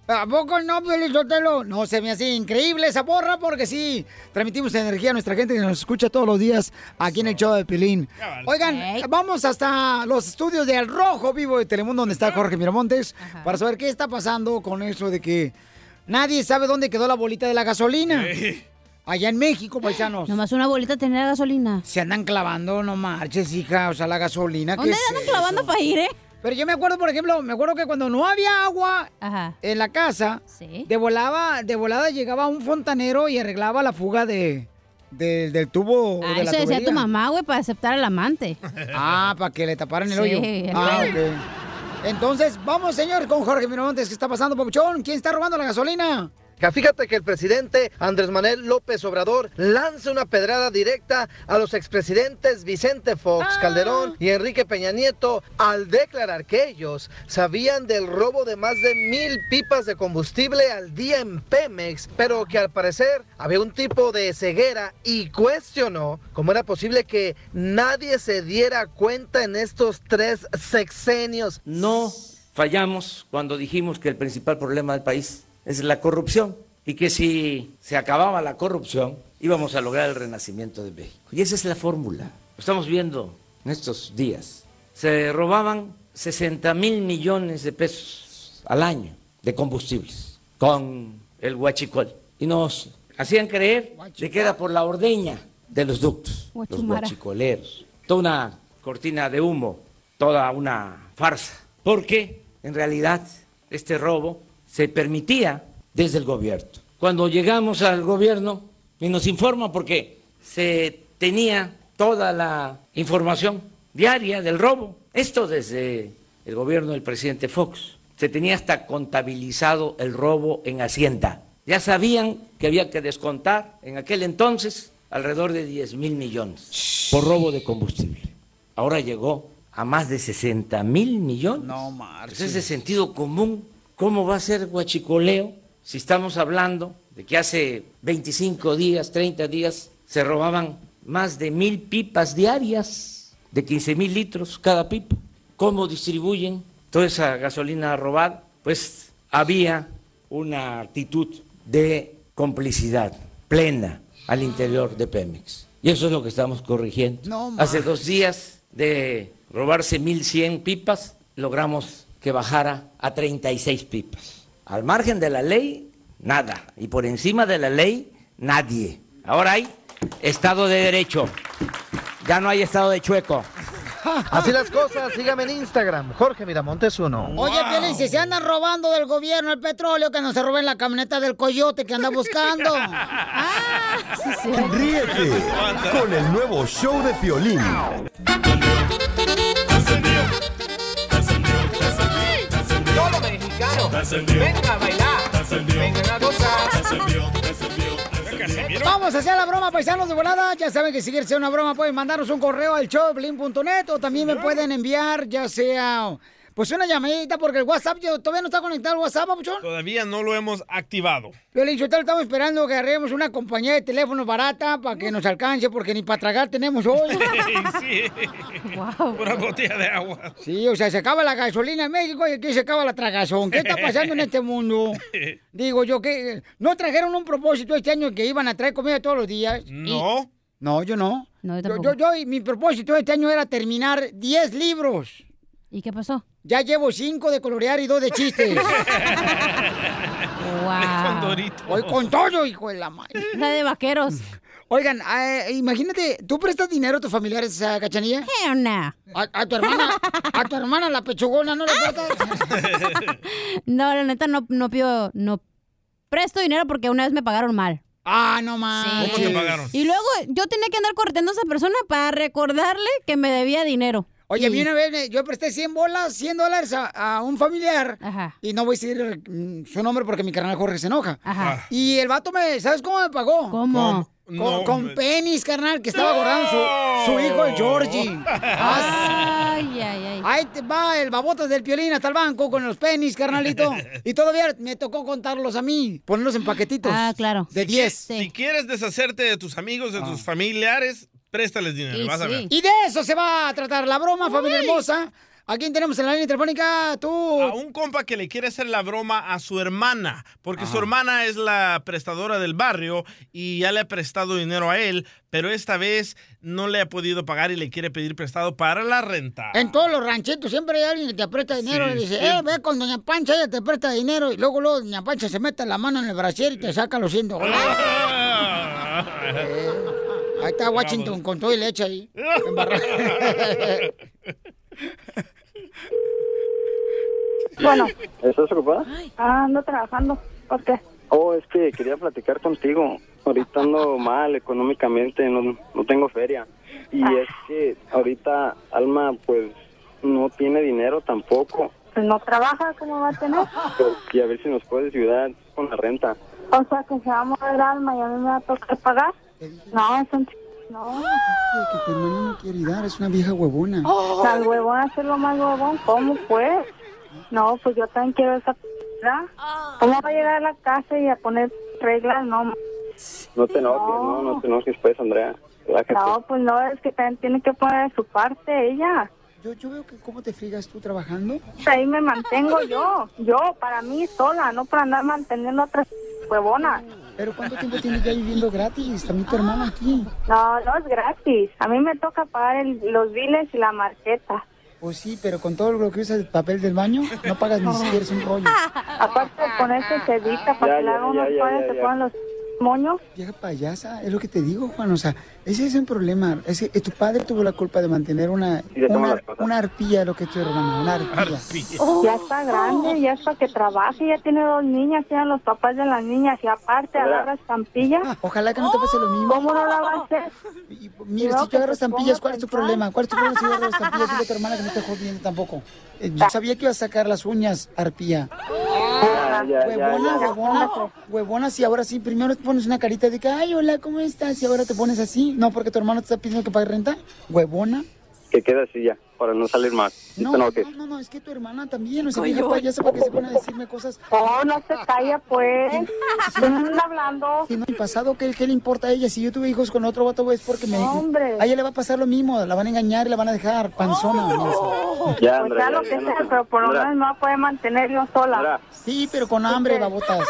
Speaker 2: ¿A poco no, Piolizotelo? No, se me hace increíble esa porra porque sí, transmitimos energía a nuestra gente que nos escucha todos los días aquí en el show de Pilín. Oigan, vamos hasta los estudios de El Rojo Vivo de Telemundo donde está Jorge Miramontes para saber qué está pasando con eso de que nadie sabe dónde quedó la bolita de la gasolina. Allá en México, paisanos.
Speaker 4: Nomás una bolita tenía gasolina.
Speaker 2: Se andan clavando, no marches, hija, o sea, la gasolina. ¿qué
Speaker 4: ¿Dónde andan clavando para ir, eh?
Speaker 2: Pero yo me acuerdo, por ejemplo, me acuerdo que cuando no había agua en la casa, de, volaba, de volada llegaba un fontanero y arreglaba la fuga de, de- del tubo
Speaker 4: Ah,
Speaker 2: de la
Speaker 4: eso decía tu mamá, güey, para aceptar al amante.
Speaker 2: Ah, para que le taparan el
Speaker 4: Sí,
Speaker 2: hoyo.
Speaker 4: el
Speaker 2: Ah, ok. Entonces, vamos, señor, con Jorge Miramontes. ¿Qué está pasando, Papuchón? ¿Quién está robando la gasolina?
Speaker 5: Fíjate que el presidente Andrés Manuel López Obrador lanza una pedrada directa a los expresidentes Vicente Fox Calderón y Enrique Peña Nieto al declarar que ellos sabían del robo de más de mil pipas de combustible al día en Pemex, pero que al parecer había un tipo de ceguera y cuestionó cómo era posible que nadie se diera cuenta en estos tres sexenios.
Speaker 6: No fallamos cuando dijimos que el principal problema del país es la corrupción y que si se acababa la corrupción íbamos a lograr el renacimiento de México. Y esa es la fórmula. Lo estamos viendo en estos días. Se robaban 60 mil millones de pesos al año de combustibles con el huachicol y nos hacían creer de que era por la ordeña de los ductos, los huachicoleros. Toda una cortina de humo, toda una farsa. Porque en realidad este robo se permitía desde el gobierno. Cuando llegamos al gobierno y nos informa porque se tenía toda la información diaria del robo, esto desde el gobierno del presidente Fox, se tenía hasta contabilizado el robo en Hacienda. Ya sabían que había que descontar en aquel entonces alrededor de 10 mil millones por robo de combustible. Ahora llegó a más de 60 mil millones.
Speaker 2: No,
Speaker 6: Pues
Speaker 2: Marci.
Speaker 6: es de sentido común. ¿Cómo va a ser guachicoleo si estamos hablando de que hace 25 días, 30 días, se robaban más de mil pipas diarias de 15 mil litros cada pipa? ¿Cómo distribuyen toda esa gasolina robada? Pues había una actitud de complicidad plena al interior de Pemex. Y eso es lo que estamos corrigiendo.
Speaker 2: No
Speaker 6: Hace dos días de robarse 1.100 pipas, logramos que bajara a 36 pipas. Al margen de la ley, nada. Y por encima de la ley, nadie. Ahora hay Estado de Derecho. Ya no hay Estado de chueco.
Speaker 5: Así las cosas, sígame en Instagram, Jorge Miramontes uno.
Speaker 2: Oye, Piolín, si se andan robando del gobierno el petróleo, que no se roben la camioneta del coyote que anda buscando.
Speaker 18: Ríete con el nuevo show de Piolín.
Speaker 17: Mexicano. Vengan a bailar. Vengan a gozar.
Speaker 2: Vamos a hacer la broma, paisanos de volada. Ya saben que si quieren hacer una broma pueden mandarnos un correo al showblin.net o también me pueden enviar ya sea pues una llamadita porque el WhatsApp yo, todavía no está conectado al WhatsApp, papuchón.
Speaker 3: Todavía no lo hemos activado.
Speaker 2: Violín, Sotelo, estamos esperando que agarremos una compañía de teléfonos barata para que nos alcance porque ni para tragar tenemos hoy.
Speaker 3: sí. Pura botella de agua.
Speaker 2: Sí, o sea, se acaba la gasolina en México y aquí se acaba la tragazón. ¿Qué está pasando en este mundo? Digo yo que no trajeron un propósito este año que iban a traer comida todos los días.
Speaker 3: No.
Speaker 2: No, yo no.
Speaker 4: No, yo
Speaker 2: yo, yo, yo- mi propósito este año era terminar 10 libros.
Speaker 4: ¿Y qué pasó?
Speaker 2: Ya llevo 5 de colorear y 2 de chistes.
Speaker 4: Wow.
Speaker 2: Hoy con todo, hijo de la madre.
Speaker 4: La de vaqueros.
Speaker 2: Oigan, eh, imagínate, ¿tú prestas dinero a tus familiares a Cachanilla?
Speaker 4: Hell no.
Speaker 2: A, a tu hermana, a tu hermana la pechugona, ¿no le prestas?
Speaker 4: No, la neta no, no pido, no presto dinero porque una vez me pagaron mal.
Speaker 2: Ah, no más.
Speaker 3: ¿Cómo te pagaron?
Speaker 4: Y luego yo tenía que andar correteando a esa persona para recordarle que me debía dinero.
Speaker 2: Oye, a
Speaker 4: Y-
Speaker 2: mí una vez yo presté 100 bolas, 100 dólares a, a un familiar. Y no voy a decir mm, su nombre porque mi carnal Jorge se enoja.
Speaker 4: Ajá.
Speaker 2: Y el vato me, ¿sabes cómo me pagó?
Speaker 4: ¿Cómo?
Speaker 2: Con,
Speaker 3: No,
Speaker 2: con
Speaker 3: me-
Speaker 2: penis, carnal, que estaba guardando su, su hijo, el Georgie. Ah,
Speaker 4: Ay, ay, ay.
Speaker 2: Ahí te va el babotas del piolín hasta el banco con los penis, carnalito. Y todavía me tocó contarlos a mí, ponerlos en paquetitos.
Speaker 4: Ah, claro.
Speaker 2: De 10.
Speaker 3: Si quieres deshacerte de tus amigos, de tus familiares, préstales dinero, vas a ver.
Speaker 2: Y de eso se va a tratar la broma, familia hermosa. ¿A quién tenemos en la línea telefónica? Tú.
Speaker 3: A un compa que le quiere hacer la broma a su hermana, porque su hermana es la prestadora del barrio y ya le ha prestado dinero a él, pero esta vez no le ha podido pagar y le quiere pedir prestado para la renta.
Speaker 2: En todos los ranchitos siempre hay alguien que te presta dinero
Speaker 3: Sí,
Speaker 2: y dice,
Speaker 3: sí.
Speaker 2: eh, ve con Doña Pancha, ella te presta dinero. Y luego, luego Doña Pancha se mete la mano en el brasier y te saca los 100 dólares. Ahí está Washington con todo y leche ahí.
Speaker 30: Bueno,
Speaker 31: ¿Estás ocupada?
Speaker 30: ah, ando trabajando. ¿Por qué?
Speaker 31: Oh, es que quería platicar contigo. Ahorita ando mal económicamente, no, no tengo feria. Y es que ahorita Alma, pues, no tiene dinero tampoco.
Speaker 30: Pues no trabaja, ¿cómo va a tener?
Speaker 31: Pero, y a ver si nos puedes ayudar con la renta.
Speaker 30: O sea, que se va a mover alma y a mí me va a tocar pagar. No, es un ch... No.
Speaker 2: Que tu hermano no quiere dar, es una vieja huevona.
Speaker 30: O sea, el huevón hacer lo más huevón, ¿cómo pues? No, pues yo también quiero esa p***. ¿Cómo va a llegar a la casa y a poner reglas? No,
Speaker 31: No te enojes, no, no te enojes pues, Andrea. Relájate.
Speaker 30: no, pues no, es que también tiene que poner de su parte ella.
Speaker 2: Yo, yo veo que cómo te friegas tú trabajando.
Speaker 30: Ahí me mantengo yo, yo, para mí sola, no para andar manteniendo a otras huevonas.
Speaker 2: Pero ¿cuánto tiempo tienes ya viviendo gratis? También tu hermano aquí.
Speaker 30: No, no es gratis. A mí me toca pagar el- los biles y la marqueta.
Speaker 2: Pues sí, pero con todo lo que usas el papel del baño, no pagas ni siquiera un rollo.
Speaker 30: Aparte de ponerse sedita para
Speaker 2: Ya,
Speaker 30: que hagan unos se ponen los
Speaker 2: Vieja payasa, es lo que te digo, Juan. O sea, ese es el problema. Es que tu padre tuvo la culpa de mantener una, una, una arpilla, lo que tu hermano, una arpilla.
Speaker 30: Ya está grande, ya es para que trabaje, ya tiene dos niñas, sean los papás de las niñas y aparte agarra estampilla.
Speaker 2: Ojalá que no te pase lo mismo.
Speaker 30: ¿Cómo no la va a hacer?
Speaker 2: Mira, si yo agarro estampillas, ¿cuál es tu problema? ¿Cuál es tu problema si yo agarro estampillas? Dile a tu hermana que no esté jodiendo tampoco. Eh, yo sabía que iba a sacar las uñas, arpía.
Speaker 31: Ya, ya, ya,
Speaker 2: Huevona,
Speaker 31: ya.
Speaker 2: huevona, huevona, si ahora sí, primero te pones una carita de que, ay, hola, ¿cómo estás? Y ahora te pones así. No, porque tu hermano te está pidiendo que pague renta. Huevona.
Speaker 31: Que quede así ya, para no salir más. No,
Speaker 2: No, no, no, no, es que tu hermana también, o sea,
Speaker 30: Ay,
Speaker 2: vieja
Speaker 30: yo-
Speaker 2: payasa, ¿para qué se pone a decirme cosas?
Speaker 30: Oh, no se calla, pues. ¿Qué hablando?
Speaker 2: Si no, en pasado, ¿qué, ¿qué le importa a ella? Si yo tuve hijos con otro vato, es porque me...
Speaker 30: Hombre.
Speaker 2: A ella le va a pasar lo mismo, la van a engañar y la van a dejar panzona. mensa.
Speaker 31: Ya,
Speaker 30: Pues sea lo
Speaker 31: ya,
Speaker 30: que
Speaker 31: ya no
Speaker 30: sea, pero por lo menos a poder mantener yo sola.
Speaker 2: Sí, pero con hambre, babotas.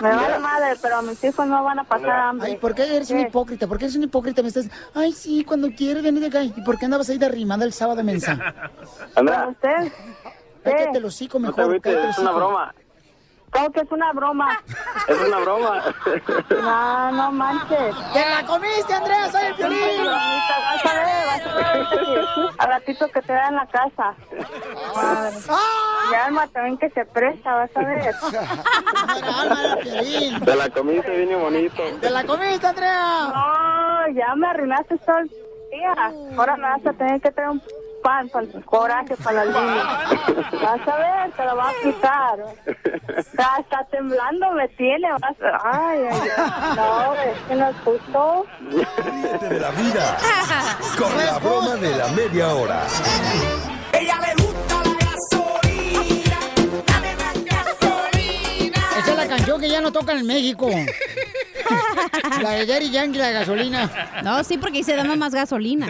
Speaker 30: Me vale madre, pero mis hijos no van a pasar hambre.
Speaker 2: Ay, ¿por qué eres un
Speaker 30: ¿Qué?
Speaker 2: hipócrita? ¿Por qué eres un hipócrita? Me estás... Ay, sí, cuando quieres, ven de acá. ¿Y por qué andabas ahí de arrimada el sábado, mensa?
Speaker 31: Andrea,
Speaker 30: ¿Usted?
Speaker 2: Cállate el hocico
Speaker 31: no te
Speaker 2: mejor, cállate el
Speaker 31: es una broma.
Speaker 30: ¿Cómo que es una broma?
Speaker 31: Es una broma.
Speaker 30: No, no manches.
Speaker 2: ¡Te la comiste, Andrea! ¡Soy el violín!
Speaker 30: Vas a ver, vas a ver al ratito que te da en la casa. Madre. Y Alma también que se presta, vas a ver.
Speaker 31: Te la comiste bien y bonito.
Speaker 2: ¡Te la comiste, Andrea!
Speaker 30: No, ya me arruinaste todo el día. Ahora me vas a tener que traer un pan para el coraje para la línea. Vas a ver, te lo va a quitar. Está, está temblando, me tiene. Vas a... Ay, ay, ay. No, es que no es justo.
Speaker 18: Ríete de la vida con la broma de la media hora.
Speaker 17: Ella le gusta la gasolina. Dame más gasolina.
Speaker 2: Esa es la canción que ya no tocan en México. La de Daddy Yankee, la de gasolina.
Speaker 4: No, sí, porque dice dame más gasolina.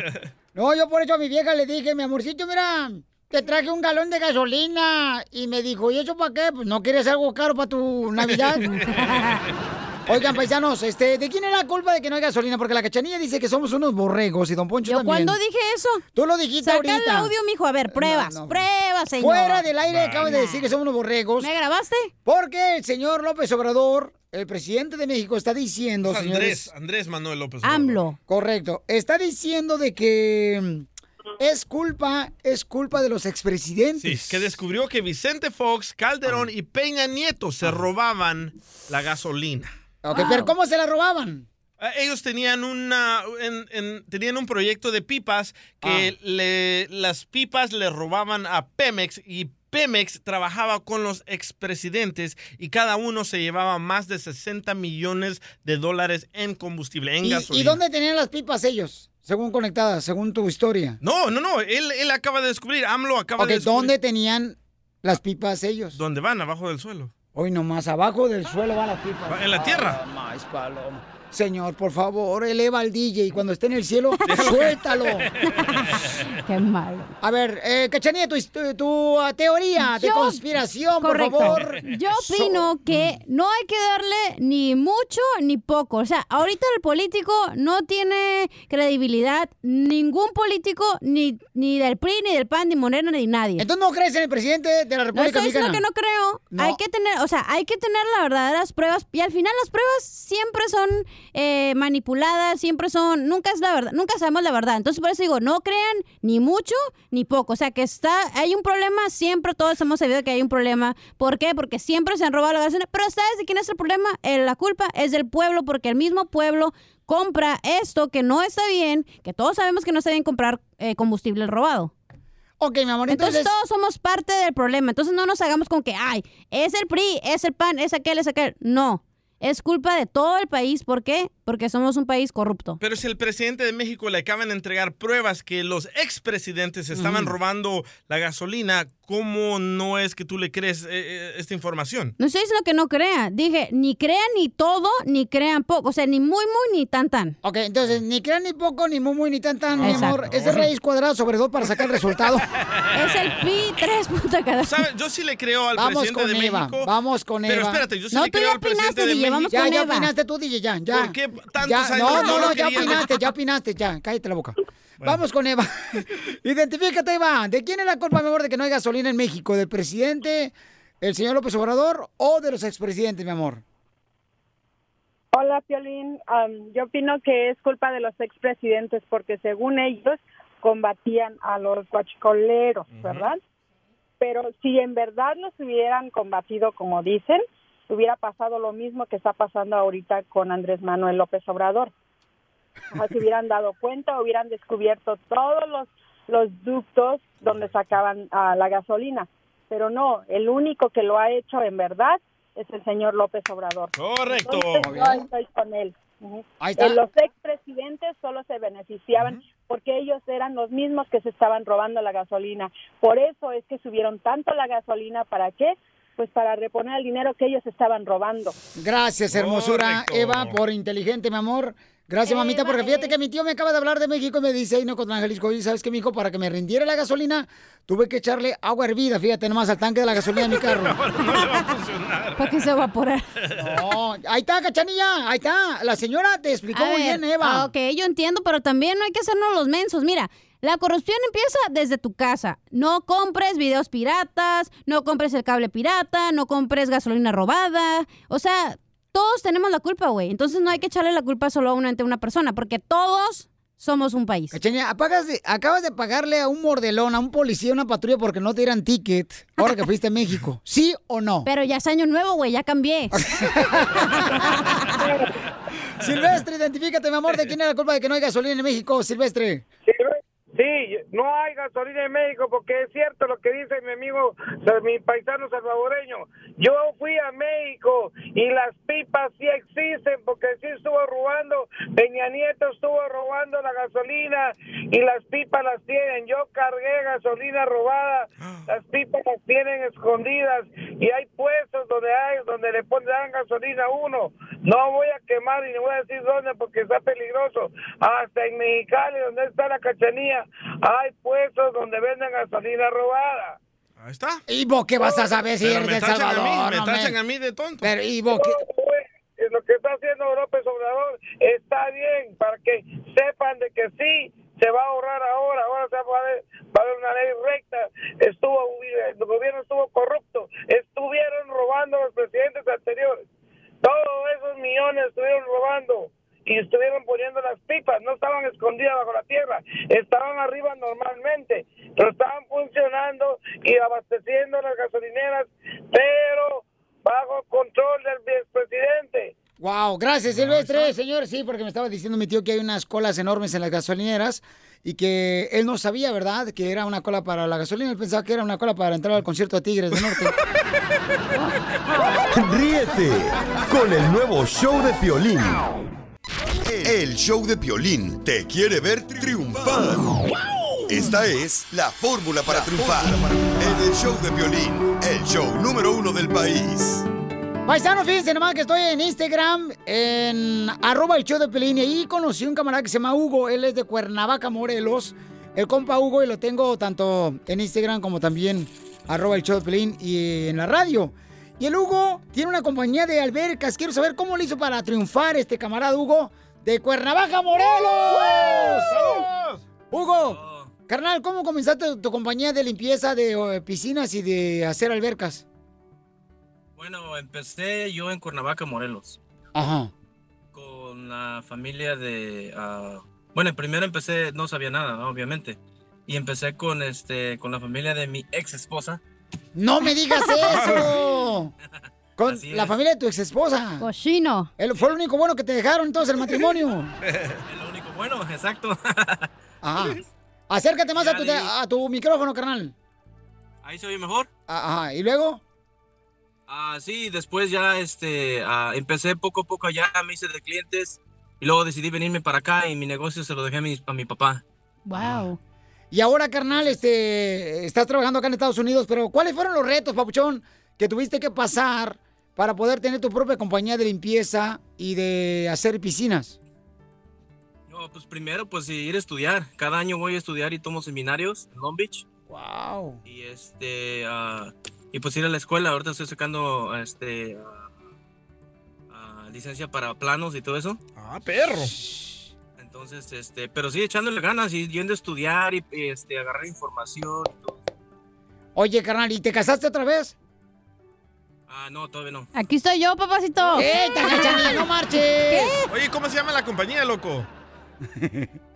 Speaker 2: No, yo por eso a mi vieja le dije, mi amorcito, mira, te traje un galón de gasolina. Y me dijo, ¿y eso para qué? Pues no quieres algo caro para tu Navidad. Oigan, paisanos, este, ¿de quién es la culpa de que no hay gasolina? Porque la cachanilla dice que somos unos borregos y don Poncho
Speaker 4: ¿Yo
Speaker 2: también.
Speaker 4: cuándo dije eso?
Speaker 2: Tú lo dijiste
Speaker 4: Saca
Speaker 2: ahorita.
Speaker 4: el audio, mijo. A ver, pruebas, pruebas, señor.
Speaker 2: Fuera del aire acabas de decir que somos unos borregos.
Speaker 4: ¿Me grabaste?
Speaker 2: Porque el señor López Obrador, el presidente de México, está diciendo,
Speaker 3: Es
Speaker 2: señores...
Speaker 3: Andrés, Andrés Manuel López. Obrador.
Speaker 4: AMLO.
Speaker 2: Correcto. Está diciendo de que mm, es culpa, es culpa de los expresidentes.
Speaker 3: Sí, que descubrió que Vicente Fox, Calderón y Peña Nieto se robaban la gasolina.
Speaker 2: Ok, pero ¿cómo se la robaban?
Speaker 3: Eh, Ellos tenían una en- en- tenían un proyecto de pipas que le, las pipas le robaban a Pemex y Pemex trabajaba con los expresidentes y cada uno se llevaba más de 60 millones de dólares en combustible, en
Speaker 2: ¿Y,
Speaker 3: gasolina.
Speaker 2: y dónde tenían las pipas ellos? Según conectadas, según tu historia.
Speaker 3: No, no, no, él, él acaba de descubrir, AMLO acaba
Speaker 2: Ok,
Speaker 3: de descubrir.
Speaker 2: ¿dónde tenían las pipas ellos?
Speaker 3: ¿Dónde van? Abajo del suelo.
Speaker 2: Hoy nomás, abajo del suelo van las pipas.
Speaker 3: En la tierra.
Speaker 2: Ah, más paloma. Señor, por favor, eleva al DJ y cuando esté en el cielo, suéltalo.
Speaker 4: Qué malo.
Speaker 2: A ver, eh, Cachanilla, tu, tu, tu, ah, teoría de
Speaker 4: Yo-
Speaker 2: conspiración,
Speaker 4: Correcto.
Speaker 2: por favor.
Speaker 4: Yo opino que no hay que darle ni mucho ni poco. O sea, ahorita el político no tiene credibilidad. Ningún político, ni, ni del PRI, ni del PAN, ni Morena, ni nadie.
Speaker 2: Entonces no crees en el presidente de la
Speaker 4: No
Speaker 2: República
Speaker 4: estoy diciendo
Speaker 2: Mexicana.
Speaker 4: que no creo.
Speaker 2: No.
Speaker 4: Hay que tener, o sea, hay que tener las verdaderas pruebas. Y al final las pruebas siempre son eh, manipuladas, siempre son, nunca es la verdad, nunca sabemos la verdad. Entonces por eso digo, no crean ni mucho ni poco. O sea, que está, hay un problema, siempre todos hemos sabido que hay un problema. ¿Por qué? Porque siempre se han robado la gasolina. Pero ¿sabes de quién es el problema? Eh, la culpa es del pueblo, porque el mismo pueblo compra esto que no está bien, que todos sabemos que no está bien comprar eh, combustible robado.
Speaker 2: Ok, mi amor,
Speaker 4: Entonces,
Speaker 2: entonces...
Speaker 4: todos somos parte del problema. Entonces no nos hagamos con que, ay, es el PRI, es el PAN, es aquel, es aquel. No. Es culpa de todo el país. ¿Por qué? Porque somos un país corrupto.
Speaker 3: Pero si el presidente de México le acaban de entregar pruebas que los expresidentes estaban robando la gasolina, ¿cómo no es que tú le crees eh, eh, esta información?
Speaker 4: No estoy diciendo que no crean. Dije, ni crean ni todo, ni crean poco. O sea, ni muy, muy, ni tan, tan.
Speaker 2: Ok, entonces, ni crean ni poco, ni muy, muy, ni tan, tan, mi
Speaker 4: Exacto.
Speaker 2: amor. Es de raíz cuadrada sobre dos para sacar el resultado.
Speaker 4: Es el pi 3 punto cada.
Speaker 3: ¿Sabe? Yo sí le creo al
Speaker 2: Vamos
Speaker 3: presidente
Speaker 2: con
Speaker 3: de
Speaker 2: Eva,
Speaker 3: México.
Speaker 2: vamos con
Speaker 3: Pero
Speaker 2: Eva.
Speaker 3: espérate, yo sí
Speaker 2: No,
Speaker 3: le creo al presidente
Speaker 2: opinaste,
Speaker 3: de
Speaker 2: DJ,
Speaker 3: México.
Speaker 2: Ya, ya opinaste tú, DJ, ya, ya.
Speaker 3: ¿Por qué tantos
Speaker 2: Ya,
Speaker 3: años
Speaker 2: no,
Speaker 3: no
Speaker 2: no, ya opinaste, ya opinaste, ya. Cállate la boca. Vamos con Eva. Identifícate, Eva. ¿De quién es la culpa, mi amor, de que no hay gasolina en México? ¿Del presidente, el señor López Obrador o de los expresidentes, mi amor?
Speaker 23: Hola, Piolín. Yo opino que es culpa de los expresidentes porque según ellos combatían a los guachicoleros, ¿verdad? Pero si en verdad los hubieran combatido como dicen, hubiera pasado lo mismo que está pasando ahorita con Andrés Manuel López Obrador. Se hubieran dado cuenta, hubieran descubierto todos los, los ductos donde sacaban la gasolina. Pero no, el único que lo ha hecho en verdad es el señor López Obrador.
Speaker 3: Correcto.
Speaker 23: Entonces, yo estoy con él. Eh, Los expresidentes solo se beneficiaban porque ellos eran los mismos que se estaban robando la gasolina. Por eso es que subieron tanto la gasolina. ¿Para qué? Pues para reponer el dinero que ellos estaban robando.
Speaker 2: Gracias, hermosura,
Speaker 23: Correcto.
Speaker 2: Eva, por inteligente, mi amor. Gracias, mamita, porque fíjate que mi tío me acaba de hablar de México y me dice, ay, no, con Jalisco, oye, ¿sabes qué, mijo? Para que me rindiera la gasolina, tuve que echarle agua hervida, fíjate nomás, al tanque de la gasolina de mi carro.
Speaker 4: Para que se evapore.
Speaker 2: No, ahí está, cachanilla, ahí está. La señora te explicó
Speaker 4: A
Speaker 2: muy
Speaker 4: ver,
Speaker 2: bien, Eva.
Speaker 4: ah, ok, yo entiendo, pero también no hay que hacernos los mensos. Mira, la corrupción empieza desde tu casa. No compres videos piratas, no compres el cable pirata, no compres gasolina robada. O sea, todos tenemos la culpa, güey. Entonces no hay que echarle la culpa solo a una, ante una persona, porque todos somos un país.
Speaker 2: Apagas de- acabas de pagarle a un mordelón, a un policía, una patrulla porque no te dieran ticket ahora que fuiste a México. ¿Sí o no?
Speaker 4: Pero ya es año nuevo, güey, ya cambié.
Speaker 2: Silvestre, identifícate, mi amor, de quién es la culpa de que no hay gasolina en México, Silvestre.
Speaker 24: Sí, no hay gasolina en México porque es cierto lo que dice mi amigo, mi paisano salvadoreño. Yo fui a México y las pipas sí existen porque sí estuvo robando, Peña Nieto estuvo robando la gasolina y las pipas las tienen. Yo cargué gasolina robada, las pipas las tienen escondidas y hay puestos donde hay donde le ponen dan gasolina a uno. No voy a quemar y no voy a decir dónde porque está peligroso. Hasta en Mexicali, donde está la hay puestos donde venden gasolina robada.
Speaker 3: Ahí está.
Speaker 2: ¿Y vos qué vas a saber si eres
Speaker 3: me
Speaker 2: de El
Speaker 3: tachan a mí,
Speaker 2: Salvador?
Speaker 3: me tachan a mí de tonto.
Speaker 2: Pero, ¿y vos qué?
Speaker 24: Eh, Lo que está haciendo López Obrador está bien para que sepan de que sí se va a ahorrar ahora, ahora se va a haber, va a haber una ley recta. Estuvo el gobierno estuvo corrupto, estuvieron robando los presidentes anteriores. Todos esos millones estuvieron robando y estuvieron poniendo las pipas, no estaban escondidas bajo la tierra, estaban arriba normalmente, pero estaban funcionando y abasteciendo las gasolineras, pero bajo control del expresidente.
Speaker 2: Wow, gracias Silvestre, señor. Sí, porque me estaba diciendo mi tío que hay unas colas enormes en las gasolineras y que él no sabía, ¿verdad? Que era una cola para la gasolina. Él pensaba que era una cola para entrar al concierto de Tigres del Norte.
Speaker 18: Ríete con el nuevo show de Piolín. El show de Piolín te quiere ver triunfar. Esta es la fórmula para triunfar. En el show de Piolín, el show número uno del país.
Speaker 2: Paisano, fíjense nomás que estoy en Instagram, en arroba el show de Pelín, y ahí conocí un camarada que se llama Hugo, él es de Cuernavaca, Morelos, el compa Hugo, y lo tengo tanto en Instagram como también arroba el show de Pelín y en la radio. Y el Hugo tiene una compañía de albercas, quiero saber cómo lo hizo para triunfar este camarada Hugo de Cuernavaca, Morelos.
Speaker 3: ¡Saludos!
Speaker 2: Hugo, carnal, ¿cómo comenzaste tu compañía de limpieza de eh, piscinas y de hacer albercas?
Speaker 32: Bueno, empecé yo en Cuernavaca, Morelos,
Speaker 2: Ajá.
Speaker 32: con la familia de... ah, bueno, primero empecé, no sabía nada, obviamente, y empecé con, este, con la familia de mi ex esposa.
Speaker 2: ¡No me digas eso! Con
Speaker 32: Así
Speaker 2: la
Speaker 32: es.
Speaker 2: familia de tu ex esposa.
Speaker 4: Cochino.
Speaker 2: Fue lo único bueno que te dejaron entonces el matrimonio.
Speaker 32: El único bueno, exacto.
Speaker 2: Ajá. Acércate más
Speaker 32: Ya
Speaker 2: a tu, a tu micrófono, carnal.
Speaker 32: Ahí se oye mejor.
Speaker 2: Ajá. ¿Y luego?
Speaker 32: Ah, sí, después ya este, ah, empecé poco a poco allá, me hice de clientes y luego decidí venirme para acá y mi negocio se lo dejé a mi, a mi papá.
Speaker 4: Wow.
Speaker 2: Y ahora, carnal, este, estás trabajando acá en Estados Unidos, pero ¿cuáles fueron los retos, papuchón, que tuviste que pasar para poder tener tu propia compañía de limpieza y de hacer piscinas?
Speaker 32: No, pues primero, pues ir a estudiar. Cada año voy a estudiar y tomo seminarios en Long Beach.
Speaker 2: Wow.
Speaker 32: Y este, ah, y pues ir a la escuela. Ahorita estoy sacando, este, ah, ah, licencia para planos y todo eso.
Speaker 3: Ah, perro.
Speaker 32: Entonces, este, pero sí echándole ganas y yendo a estudiar y, y, este, agarrar información. y todo.
Speaker 2: Oye, carnal, ¿y te casaste otra vez?
Speaker 32: Ah, no, todavía no.
Speaker 4: Aquí estoy yo, papacito.
Speaker 2: ¡Eh, Cachanilla, no marches!
Speaker 3: Oye, ¿cómo se llama la compañía, loco?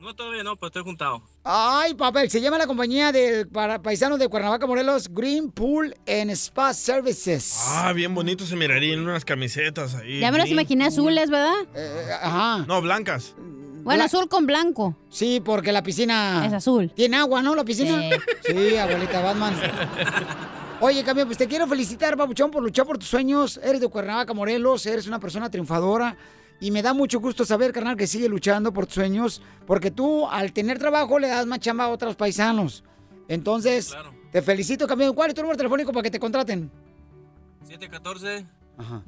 Speaker 32: No, todavía no, pues estoy juntado.
Speaker 2: Ay, papel, se llama la compañía de para paisanos de Cuernavaca, Morelos, Green Pool and Spa Services.
Speaker 3: Ah, bien bonito se miraría en unas camisetas ahí.
Speaker 4: Ya me los imaginé azules, ¿verdad?
Speaker 2: Eh, ajá.
Speaker 3: No, blancas.
Speaker 4: Bueno, azul con blanco.
Speaker 2: Sí, porque la piscina...
Speaker 4: Es azul.
Speaker 2: ¿Tiene agua, no, la piscina?
Speaker 4: Sí.
Speaker 2: Sí, abuelita Batman. Oye, Cambio, pues te quiero felicitar, Papuchón, por luchar por tus sueños. Eres de Cuernavaca, Morelos, eres una persona triunfadora. Y me da mucho gusto saber, carnal, que sigue luchando por tus sueños, porque tú, al tener trabajo, le das más chamba a otros paisanos. Entonces, te felicito, Cambio. ¿Cuál es tu número telefónico para que te contraten?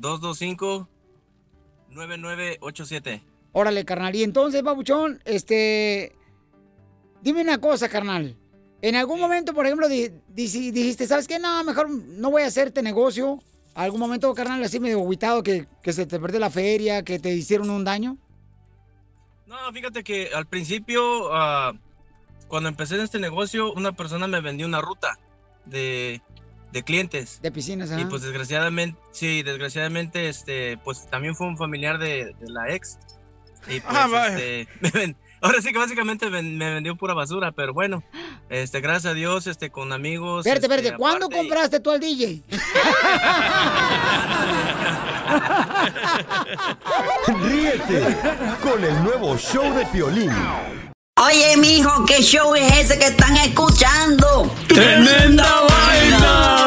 Speaker 32: 714-225-9987.
Speaker 2: Órale, carnal. Y entonces, Papuchón, este... Dime una cosa, carnal. En algún momento, por ejemplo, di- di- dijiste, ¿sabes qué? No, mejor no voy a hacerte negocio. ¿Algún momento, carnal, así medio aguitado que, que se te perdió la feria, que te hicieron un daño?
Speaker 32: No, fíjate que al principio, ah, cuando empecé en este negocio, una persona me vendió una ruta de, de clientes.
Speaker 2: De piscinas,
Speaker 32: Y
Speaker 2: ajá.
Speaker 32: pues desgraciadamente, sí, desgraciadamente, este, pues también fue un familiar de, de la ex. Y pues,
Speaker 3: Ah,
Speaker 32: este, me ven- ahora sí que básicamente me, me vendió pura basura, pero bueno, este, gracias a Dios, este, con amigos.
Speaker 2: Espérate,
Speaker 32: este,
Speaker 2: espérate, ¿cuándo
Speaker 32: aparte-
Speaker 2: compraste tú al DJ?
Speaker 18: Ríete con el nuevo show de Piolín.
Speaker 33: Oye, mijo, ¿qué show es ese que están escuchando?
Speaker 17: ¡Tremenda vaina!